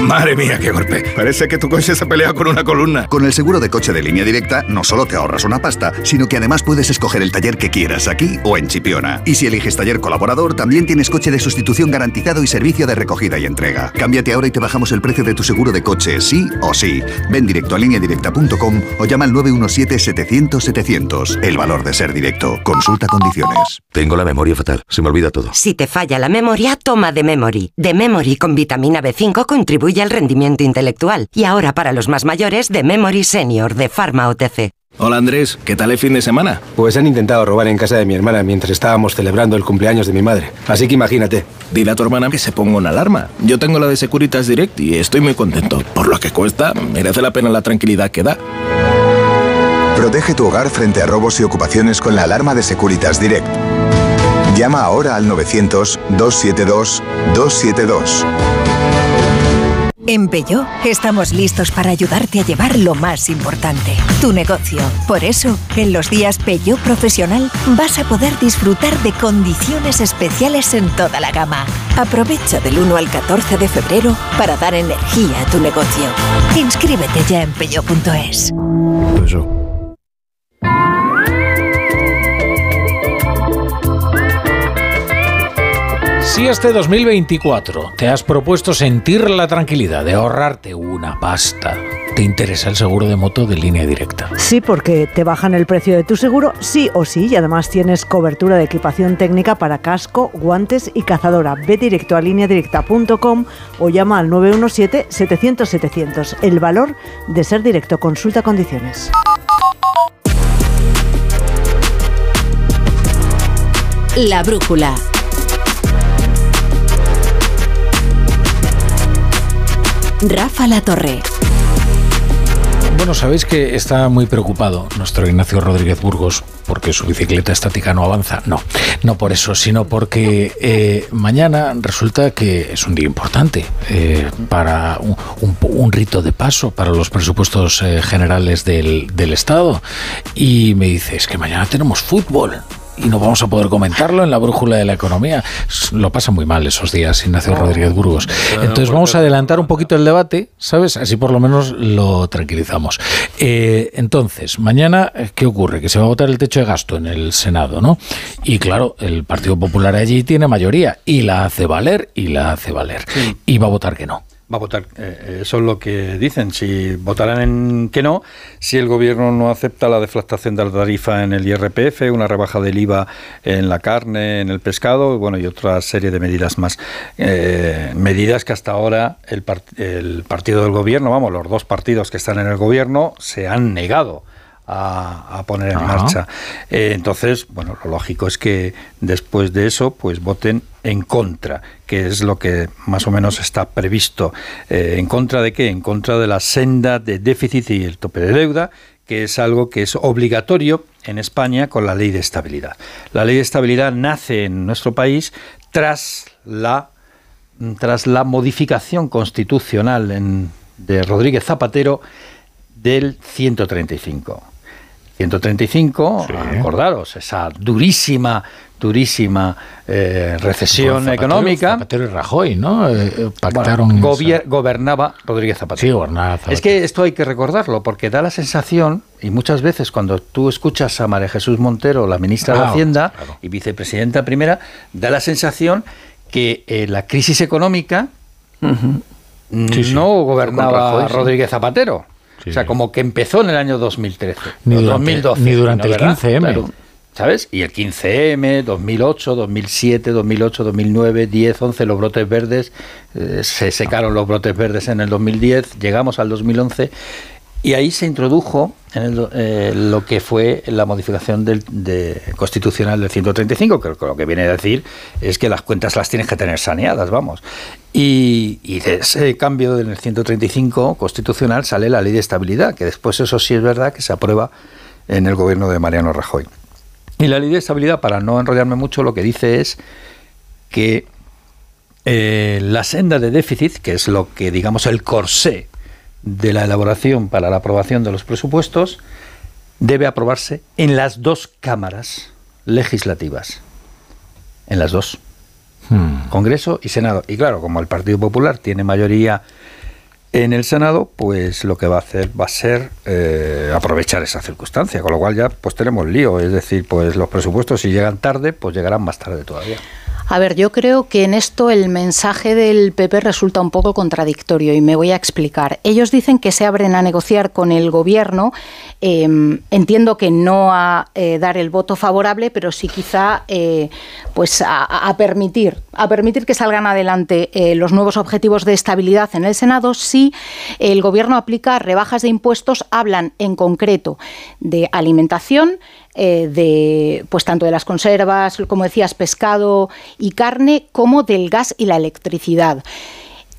Madre mía, qué golpe. Parece que tu coche se ha peleado con una columna. Con el seguro de coche de línea directa, no solo te ahorras una pasta, sino que además puedes escoger el taller que quieras aquí o en Chipiona. Y si eliges taller colaborador, también tienes coche de sustitución garantizado y servicio de recogida y entrega. Cámbiate ahora y te bajamos el precio de tu seguro de coche, sí o sí. Ven directo a lineadirecta.com o llama al 917-700-700. El valor de ser directo. Consulta condiciones. Tengo la memoria fatal, se me olvida todo. Si te falla la memoria, toma de Memory. De Memory con vitamina B5 contribuye al rendimiento intelectual. Y ahora para los más mayores, de Memory Senior de Pharma OTC. Hola Andrés, ¿qué tal el fin de semana? Pues han intentado robar en casa de mi hermana mientras estábamos celebrando el cumpleaños de mi madre. Así que imagínate. Dile a tu hermana que se ponga una alarma. Yo tengo la de Securitas Direct y estoy muy contento. Por lo que cuesta, merece la pena la tranquilidad que da. Protege tu hogar frente a robos y ocupaciones con la alarma de Securitas Direct. Llama ahora al 900-272-272. En Peugeot estamos listos para ayudarte a llevar lo más importante, tu negocio. Por eso, en los días Peugeot Profesional vas a poder disfrutar de condiciones especiales en toda la gama. Aprovecha del 1 al 14 de febrero para dar energía a tu negocio. Inscríbete ya en peugeot.es. Si este 2024 te has propuesto sentir la tranquilidad de ahorrarte una pasta, te interesa el seguro de moto de línea directa. Sí, porque te bajan el precio de tu seguro, sí o sí, y además tienes cobertura de equipación técnica para casco, guantes y cazadora. Ve directo a lineadirecta.com o llama al 917-700-700. El valor de ser directo. Consulta condiciones. La brújula. Rafa La Torre. Bueno, sabéis que está muy preocupado nuestro Ignacio Rodríguez Burgos porque su bicicleta estática no avanza. No, no por eso, sino porque eh, mañana resulta que es un día importante eh, para un, rito de paso para los presupuestos eh, generales del, del Estado. Y me dice, es que mañana tenemos fútbol. Y no vamos a poder comentarlo en la brújula de la economía. Lo pasa muy mal esos días, Ignacio Rodríguez Burgos. Entonces vamos a adelantar un poquito el debate, ¿sabes? Así por lo menos lo tranquilizamos. Eh, entonces, mañana, eh, ¿qué ocurre? Que se va a votar el techo de gasto en el Senado, ¿no? Y claro, el Partido Popular allí tiene mayoría y la hace valer y la hace valer. Y va a votar que no. Va a votar, eh, eso es lo que dicen, si votarán en que no, si el gobierno no acepta la deflactación de la tarifa en el IRPF, una rebaja del IVA en la carne, en el pescado, bueno, y otra serie de medidas más. Eh, medidas que hasta ahora el, el partido del gobierno, vamos, los dos partidos que están en el gobierno se han negado a, a poner en Ajá. marcha. Eh, entonces, bueno, lo lógico es que después de eso, pues voten en contra, que es lo que más o menos está previsto. Eh, ¿En contra de qué? En contra de la senda de déficit y el tope de deuda, que es algo que es obligatorio en España con la ley de estabilidad. La ley de estabilidad nace en nuestro país tras la tras la modificación constitucional en- de Rodríguez Zapatero del 135. 135, acordaros, esa durísima, durísima eh, recesión Zapatero- económica. Zapatero y Rajoy, ¿no? Eh, eh, pactaron. Bueno, gobier- gobernaba Rodríguez Zapatero. Sí, gobernaba Zapatero. Es que esto hay que recordarlo, porque da la sensación, y muchas veces cuando tú escuchas a María Jesús Montero, la ministra de Ah, Hacienda y vicepresidenta primera, da la sensación que eh, la crisis económica Sí, sí. no gobernaba Rajoy, sí. Rodríguez Zapatero. O sea, como que empezó en el año 2013. Ni durante- 2012. ni durante el ¿verdad? 15M. Claro. ¿sabes? Y el 15M, 2008, 2007, 2008, 2009, 10, 11, los brotes verdes, eh, se secaron los brotes verdes en el 2010, llegamos al 2011 y ahí se introdujo en eh, lo que fue la modificación del, de, constitucional del 135, que lo que viene a decir es que las cuentas las tienes que tener saneadas, vamos. Y, y, de ese cambio en el 135 constitucional sale la ley de estabilidad, que después eso sí es verdad que se aprueba en el gobierno de Mariano Rajoy. Y la ley de estabilidad, para no enrollarme mucho, lo que dice es que eh, la senda de déficit, que es lo que digamos el corsé de la elaboración para la aprobación de los presupuestos, debe aprobarse en las dos cámaras legislativas. En las dos. Hmm. Congreso y Senado. Y claro, como el Partido Popular tiene mayoría en el Senado, pues lo que va a hacer va a ser eh, aprovechar esa circunstancia, con lo cual ya pues tenemos lío, es decir, pues los presupuestos si llegan tarde, pues llegarán más tarde todavía. A ver, yo creo que en esto el mensaje del PP resulta un poco contradictorio y me voy a explicar. Ellos dicen que se abren a negociar con el gobierno. Em, entiendo que no a eh, dar el voto favorable, pero sí quizá eh, pues a, permitir a permitir que salgan adelante eh, los nuevos objetivos de estabilidad en el Senado si el gobierno aplica rebajas de impuestos. Hablan en concreto de alimentación eh, de pues tanto de las conservas, como decías, pescado y carne, como del gas y la electricidad.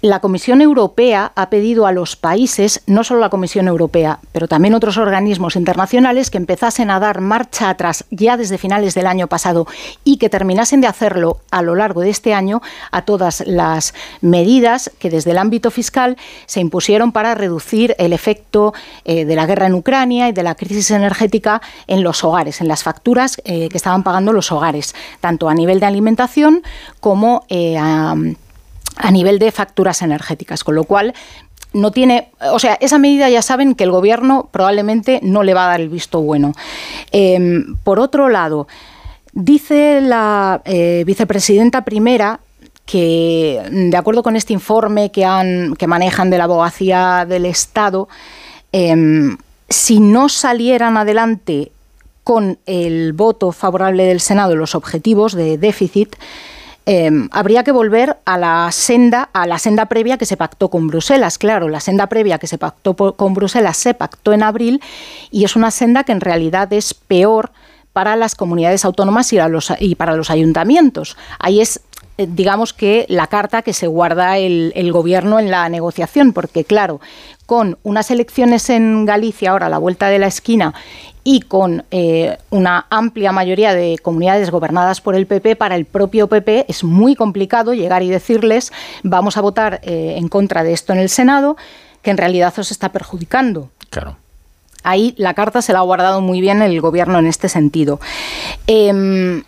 La Comisión Europea ha pedido a los países, no solo la Comisión Europea, pero también otros organismos internacionales, que empezasen a dar marcha atrás ya desde finales del año pasado y que terminasen de hacerlo a lo largo de este año a todas las medidas que desde el ámbito fiscal se impusieron para reducir el efecto eh, de la guerra en Ucrania y de la crisis energética en los hogares, en las facturas eh, que estaban pagando los hogares, tanto a nivel de alimentación como eh, a a nivel de facturas energéticas, con lo cual no tiene, o sea, esa medida ya saben que el gobierno probablemente no le va a dar el visto bueno. Em, por otro lado, dice la eh, vicepresidenta primera que, de acuerdo con este informe que, han, que manejan de la abogacía del Estado, em, si no salieran adelante con el voto favorable del Senado los objetivos de déficit, Em, habría que volver a la senda, a la senda previa que se pactó con Bruselas. Claro, la senda previa que se pactó con Bruselas se pactó en abril y es una senda que en realidad es peor para las comunidades autónomas y, para los ayuntamientos. Ahí es eh, digamos que la carta que se guarda el, el, gobierno en la negociación, porque claro, con unas elecciones en Galicia ahora a la vuelta de la esquina y con eh, una amplia mayoría de comunidades gobernadas por el PP, para el propio PP es muy complicado llegar y decirles vamos a votar eh, en contra de esto en el Senado, que en realidad os está perjudicando. Claro. Ahí la carta se la ha guardado muy bien el gobierno en este sentido. Em,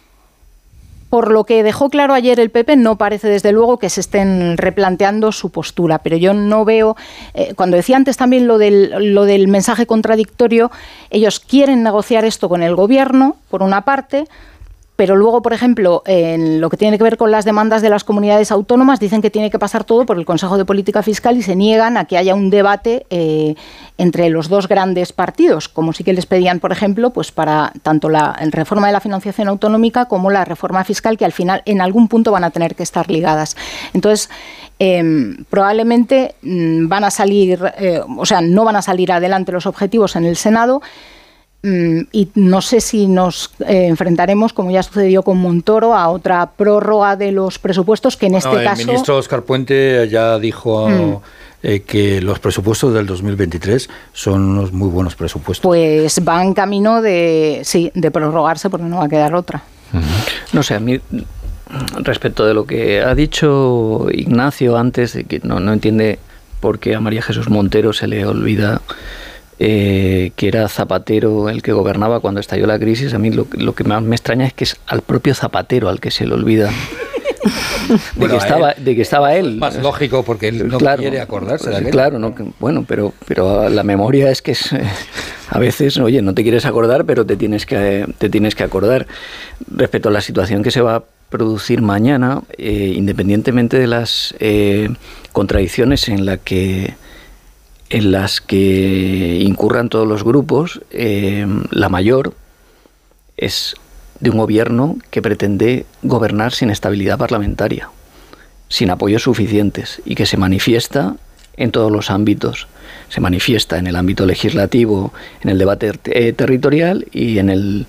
por lo que dejó claro ayer el PP, no parece desde luego que se estén replanteando su postura, pero yo no veo, eh, cuando decía antes también lo del, lo del mensaje contradictorio, ellos quieren negociar esto con el gobierno, por una parte, pero luego, por ejemplo, en lo que tiene que ver con las demandas de las comunidades autónomas, dicen que tiene que pasar todo por el Consejo de Política Fiscal y se niegan a que haya un debate eh, entre los dos grandes partidos, como sí que les pedían, por ejemplo, pues para tanto la reforma de la financiación autonómica como la reforma fiscal, que al final en algún punto van a tener que estar ligadas. Entonces, em, probablemente mm, van a salir, eh, o sea, no van a salir adelante los objetivos en el Senado y no sé si nos eh, enfrentaremos, como ya sucedió con Montoro, a otra prórroga de los presupuestos que en este caso. El ministro Oscar Puente ya dijo. Mm. Eh, que los presupuestos del 2023 son unos muy buenos presupuestos. Pues van camino de, sí, de prorrogarse porque no va a quedar otra. No sé, a mí respecto de lo que ha dicho Ignacio antes, de que no, no entiende por qué a María Jesús Montero se le olvida eh, que era Zapatero el que gobernaba cuando estalló la crisis, a mí lo, que más me extraña es que es al propio Zapatero al que se le olvida. de, (laughs) que estaba, de que estaba él. Más lógico porque él no quiere acordarse de Claro, no, bueno, pero, pero la memoria es que es, (laughs) a veces, oye, no te quieres acordar, pero te tienes que, te tienes que acordar. Respecto a la situación que se va a producir mañana, eh, independientemente de las eh, contradicciones en la que en las que incurran todos los grupos, eh, la mayor es de un gobierno que pretende gobernar sin estabilidad parlamentaria, sin apoyos suficientes y que se manifiesta en todos los ámbitos. Se manifiesta en el ámbito legislativo, en el debate eh, territorial y en el,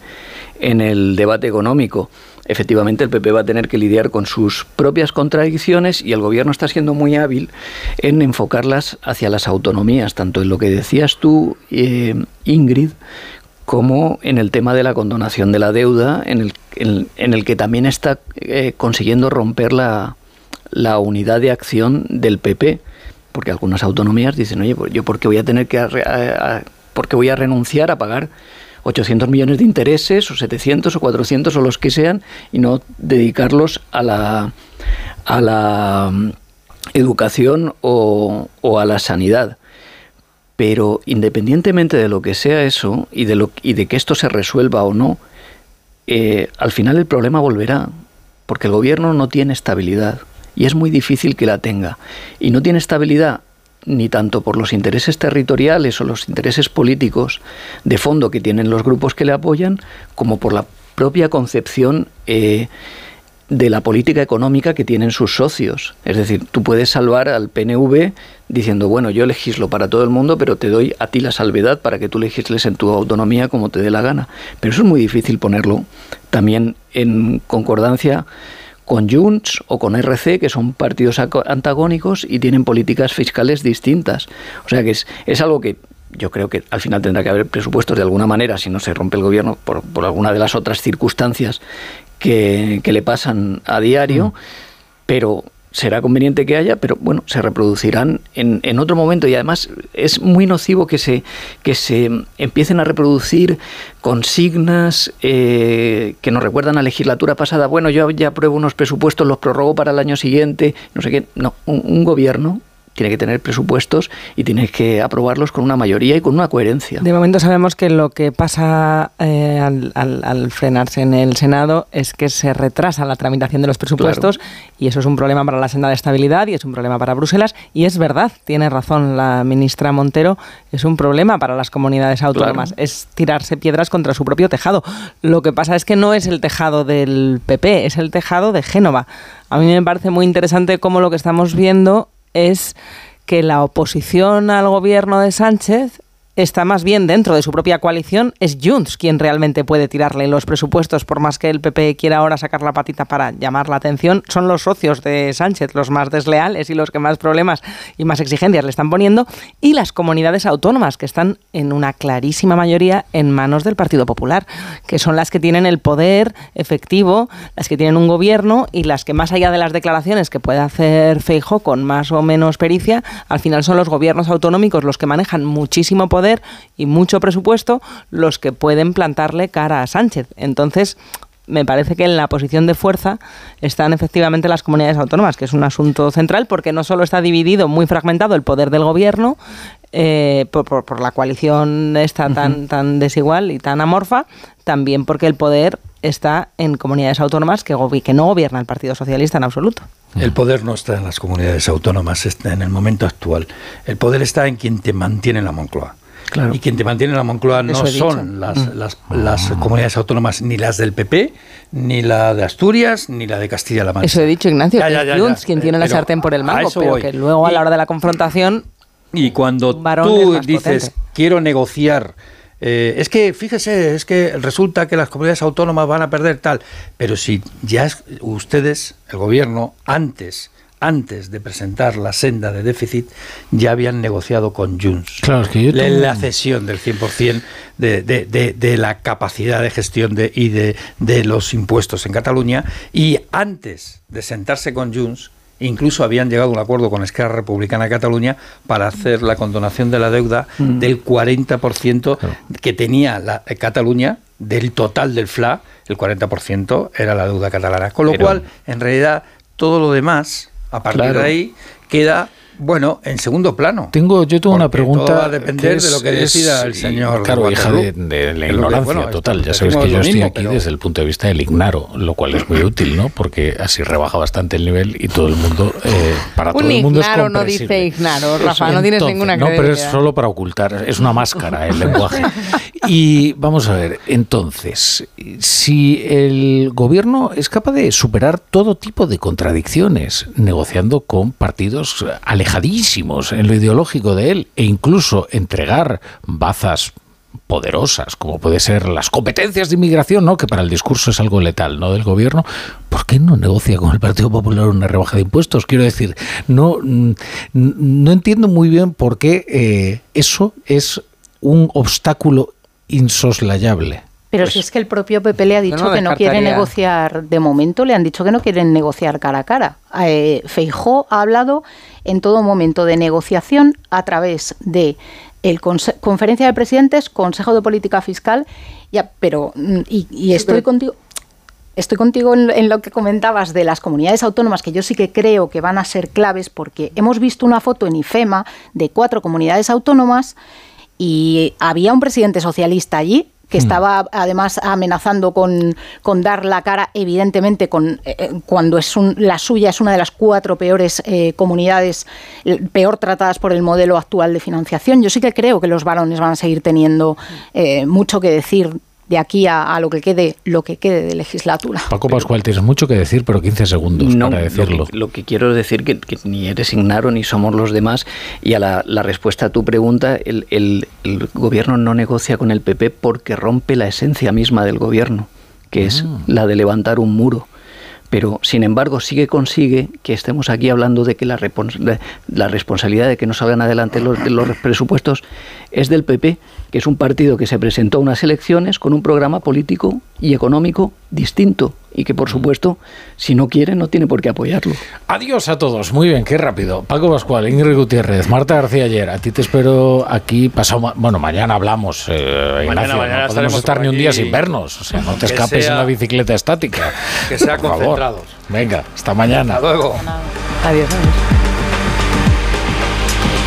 en el debate económico. Efectivamente, el PP va a tener que lidiar con sus propias contradicciones y el gobierno está siendo muy hábil en enfocarlas hacia las autonomías, tanto en lo que decías tú, eh, Ingrid, como en el tema de la condonación de la deuda, en el, en, el que también está eh, consiguiendo romper la, la unidad de acción del PP porque algunas autonomías dicen, oye, pues yo por qué voy a tener que, porque voy a renunciar a pagar 800 millones de intereses o 700 o 400 o los que sean y no dedicarlos a la, a la mm, educación o, a la sanidad. Pero independientemente de lo que sea eso y de, lo, y de que esto se resuelva o no, eh, al final el problema volverá, porque el gobierno no tiene estabilidad y es muy difícil que la tenga. Y no tiene estabilidad ni tanto por los intereses territoriales o los intereses políticos de fondo que tienen los grupos que le apoyan, como por la propia concepción eh, de la política económica que tienen sus socios. Es decir, tú puedes salvar al PNV diciendo, bueno, yo legislo para todo el mundo, pero te doy a ti la salvedad para que tú legisles en tu autonomía como te dé la gana. Pero eso es muy difícil ponerlo también en concordancia con Junts o con RC, que son partidos antagónicos y tienen políticas fiscales distintas. O sea que es, es algo que yo creo que al final tendrá que haber presupuestos de alguna manera, si no se rompe el gobierno por, por alguna de las otras circunstancias que, que le pasan a diario, mm. pero será conveniente que haya, pero bueno, se reproducirán en, en, otro momento y además es muy nocivo que se, que se empiecen a reproducir consignas eh, que nos recuerdan a la legislatura pasada. Bueno, yo ya apruebo unos presupuestos, los prorrogo para el año siguiente, no sé qué. No, un gobierno tiene que tener presupuestos y tienes que aprobarlos con una mayoría y con una coherencia. De momento sabemos que lo que pasa eh, al, frenarse en el Senado es que se retrasa la tramitación de los presupuestos y eso es un problema para la senda de estabilidad y es un problema para Bruselas y es verdad, tiene razón la ministra Montero, es un problema para las comunidades autónomas, es tirarse piedras contra su propio tejado. Lo que pasa es que no es el tejado del PP, es el tejado de Génova. A mí me parece muy interesante cómo lo que estamos viendo es que la oposición al gobierno de Sánchez está más bien dentro de su propia coalición, es Junts quien realmente puede tirarle los presupuestos, por más que el PP quiera ahora sacar la patita para llamar la atención, son los socios de Sánchez los más desleales y los que más problemas y más exigencias le están poniendo, y las comunidades autónomas, que están en una clarísima mayoría en manos del Partido Popular, que son las que tienen el poder efectivo, las que tienen un gobierno y las que más allá de las declaraciones que puede hacer Feijo con más o menos pericia, al final son los gobiernos autonómicos los que manejan muchísimo poder y mucho presupuesto los que pueden plantarle cara a Sánchez. Entonces, me parece que en la posición de fuerza están efectivamente las comunidades autónomas, que es un asunto central porque no solo está dividido, muy fragmentado el poder del gobierno eh, por, la coalición esta tan, tan desigual y tan amorfa, también porque el poder está en comunidades autónomas que, que no gobierna el Partido Socialista en absoluto. El poder no está en las comunidades autónomas está en el momento actual. El poder está en quien te mantiene la Moncloa. Y quien te mantiene la Moncloa no son las, mm. las, las, comunidades autónomas, ni las del PP, ni la de Asturias, ni la de Castilla-La Mancha. Eso he dicho, Ignacio. quien tiene la sartén por el mango, pero que luego a la hora de la confrontación. Y cuando tú dices, quiero negociar. Eh, es que, fíjese, es que resulta que las comunidades autónomas van a perder tal. Pero si ya ustedes, el gobierno, antes antes de presentar la senda de déficit, ya habían negociado con Junts claro, que la cesión del 100% de, de, de, la capacidad de gestión de, y de, de los impuestos en Cataluña. Y antes de sentarse con Junts, incluso habían llegado a un acuerdo con Esquerra Republicana de Cataluña para hacer la condonación de la deuda mm. del 40% que tenía la, eh, Cataluña del total del FLA, el 40% era la deuda catalana. Con lo cual, en realidad, todo lo demás a partir de ahí queda bueno, en segundo plano. Tengo, yo tengo una pregunta. Todo va a depender de lo que decida el señor. Claro, hija de, la ignorancia total. ya sabes que yo estoy aquí desde el punto de vista del ignaro, lo cual es muy útil, ¿no? Porque así rebaja bastante el nivel y todo el mundo, eh, para todo el mundo es ignaro no dice ignaro, Rafa, no tienes ninguna No, pero es solo para ocultar, es una máscara el lenguaje. (laughs) Y vamos a ver, entonces, si el gobierno es capaz de superar todo tipo de contradicciones, negociando con partidos alejadísimos en lo ideológico de él, e incluso entregar bazas poderosas, como puede ser las competencias de inmigración, ¿no? que para el discurso es algo letal, ¿no? del gobierno, ¿por qué no negocia con el Partido Popular una rebaja de impuestos? Quiero decir, no, no entiendo muy bien por qué eh, eso es un obstáculo insoslayable. Pero si es que el propio PP le ha dicho que no quiere negociar, de momento le han dicho que no quieren negociar cara a cara. Eh, Feijó ha hablado en todo momento de negociación a través de el conferencia de presidentes, Consejo de Política Fiscal, ya, pero mm, y, estoy contigo. Estoy contigo en, lo que comentabas de las comunidades autónomas, que yo sí que creo que van a ser claves, porque hemos visto una foto en IFEMA de cuatro comunidades autónomas y había un presidente socialista allí que mm. estaba además amenazando con, dar la cara, evidentemente, con, eh, eh, cuando es la suya es una de las cuatro peores eh, comunidades, peor tratadas por el modelo actual de financiación. Yo sí que creo que los varones van a seguir teniendo mucho que decir de aquí a, lo que quede lo que quede de legislatura. Paco Pascual, tienes mucho que decir, pero 15 segundos para decirlo. Lo que, quiero decir que, que ni eres Ignaro ni somos los demás. Y a la, respuesta a tu pregunta, el, el, gobierno no negocia con el PP porque rompe la esencia misma del gobierno, que es ah. la de levantar un muro pero sin embargo sí que consigue que estemos aquí hablando de que la, la responsabilidad de que no salgan adelante los, los, presupuestos es del PP, que es un partido que se presentó a unas elecciones con un programa político y económico distinto y que por supuesto si no quiere no tiene por qué apoyarlo. Adiós a todos, muy bien, qué rápido. Paco Pascual, Ingrid Gutiérrez, Marta García ayer, a ti te espero aquí pasado, bueno, mañana hablamos, eh, Ignacio, no podemos estar ni un día sin vernos, o sea, no (laughs) te escapes en la bicicleta estática. (laughs) Que sea concentrados. Venga, hasta mañana. Hasta luego. Adiós. adiós.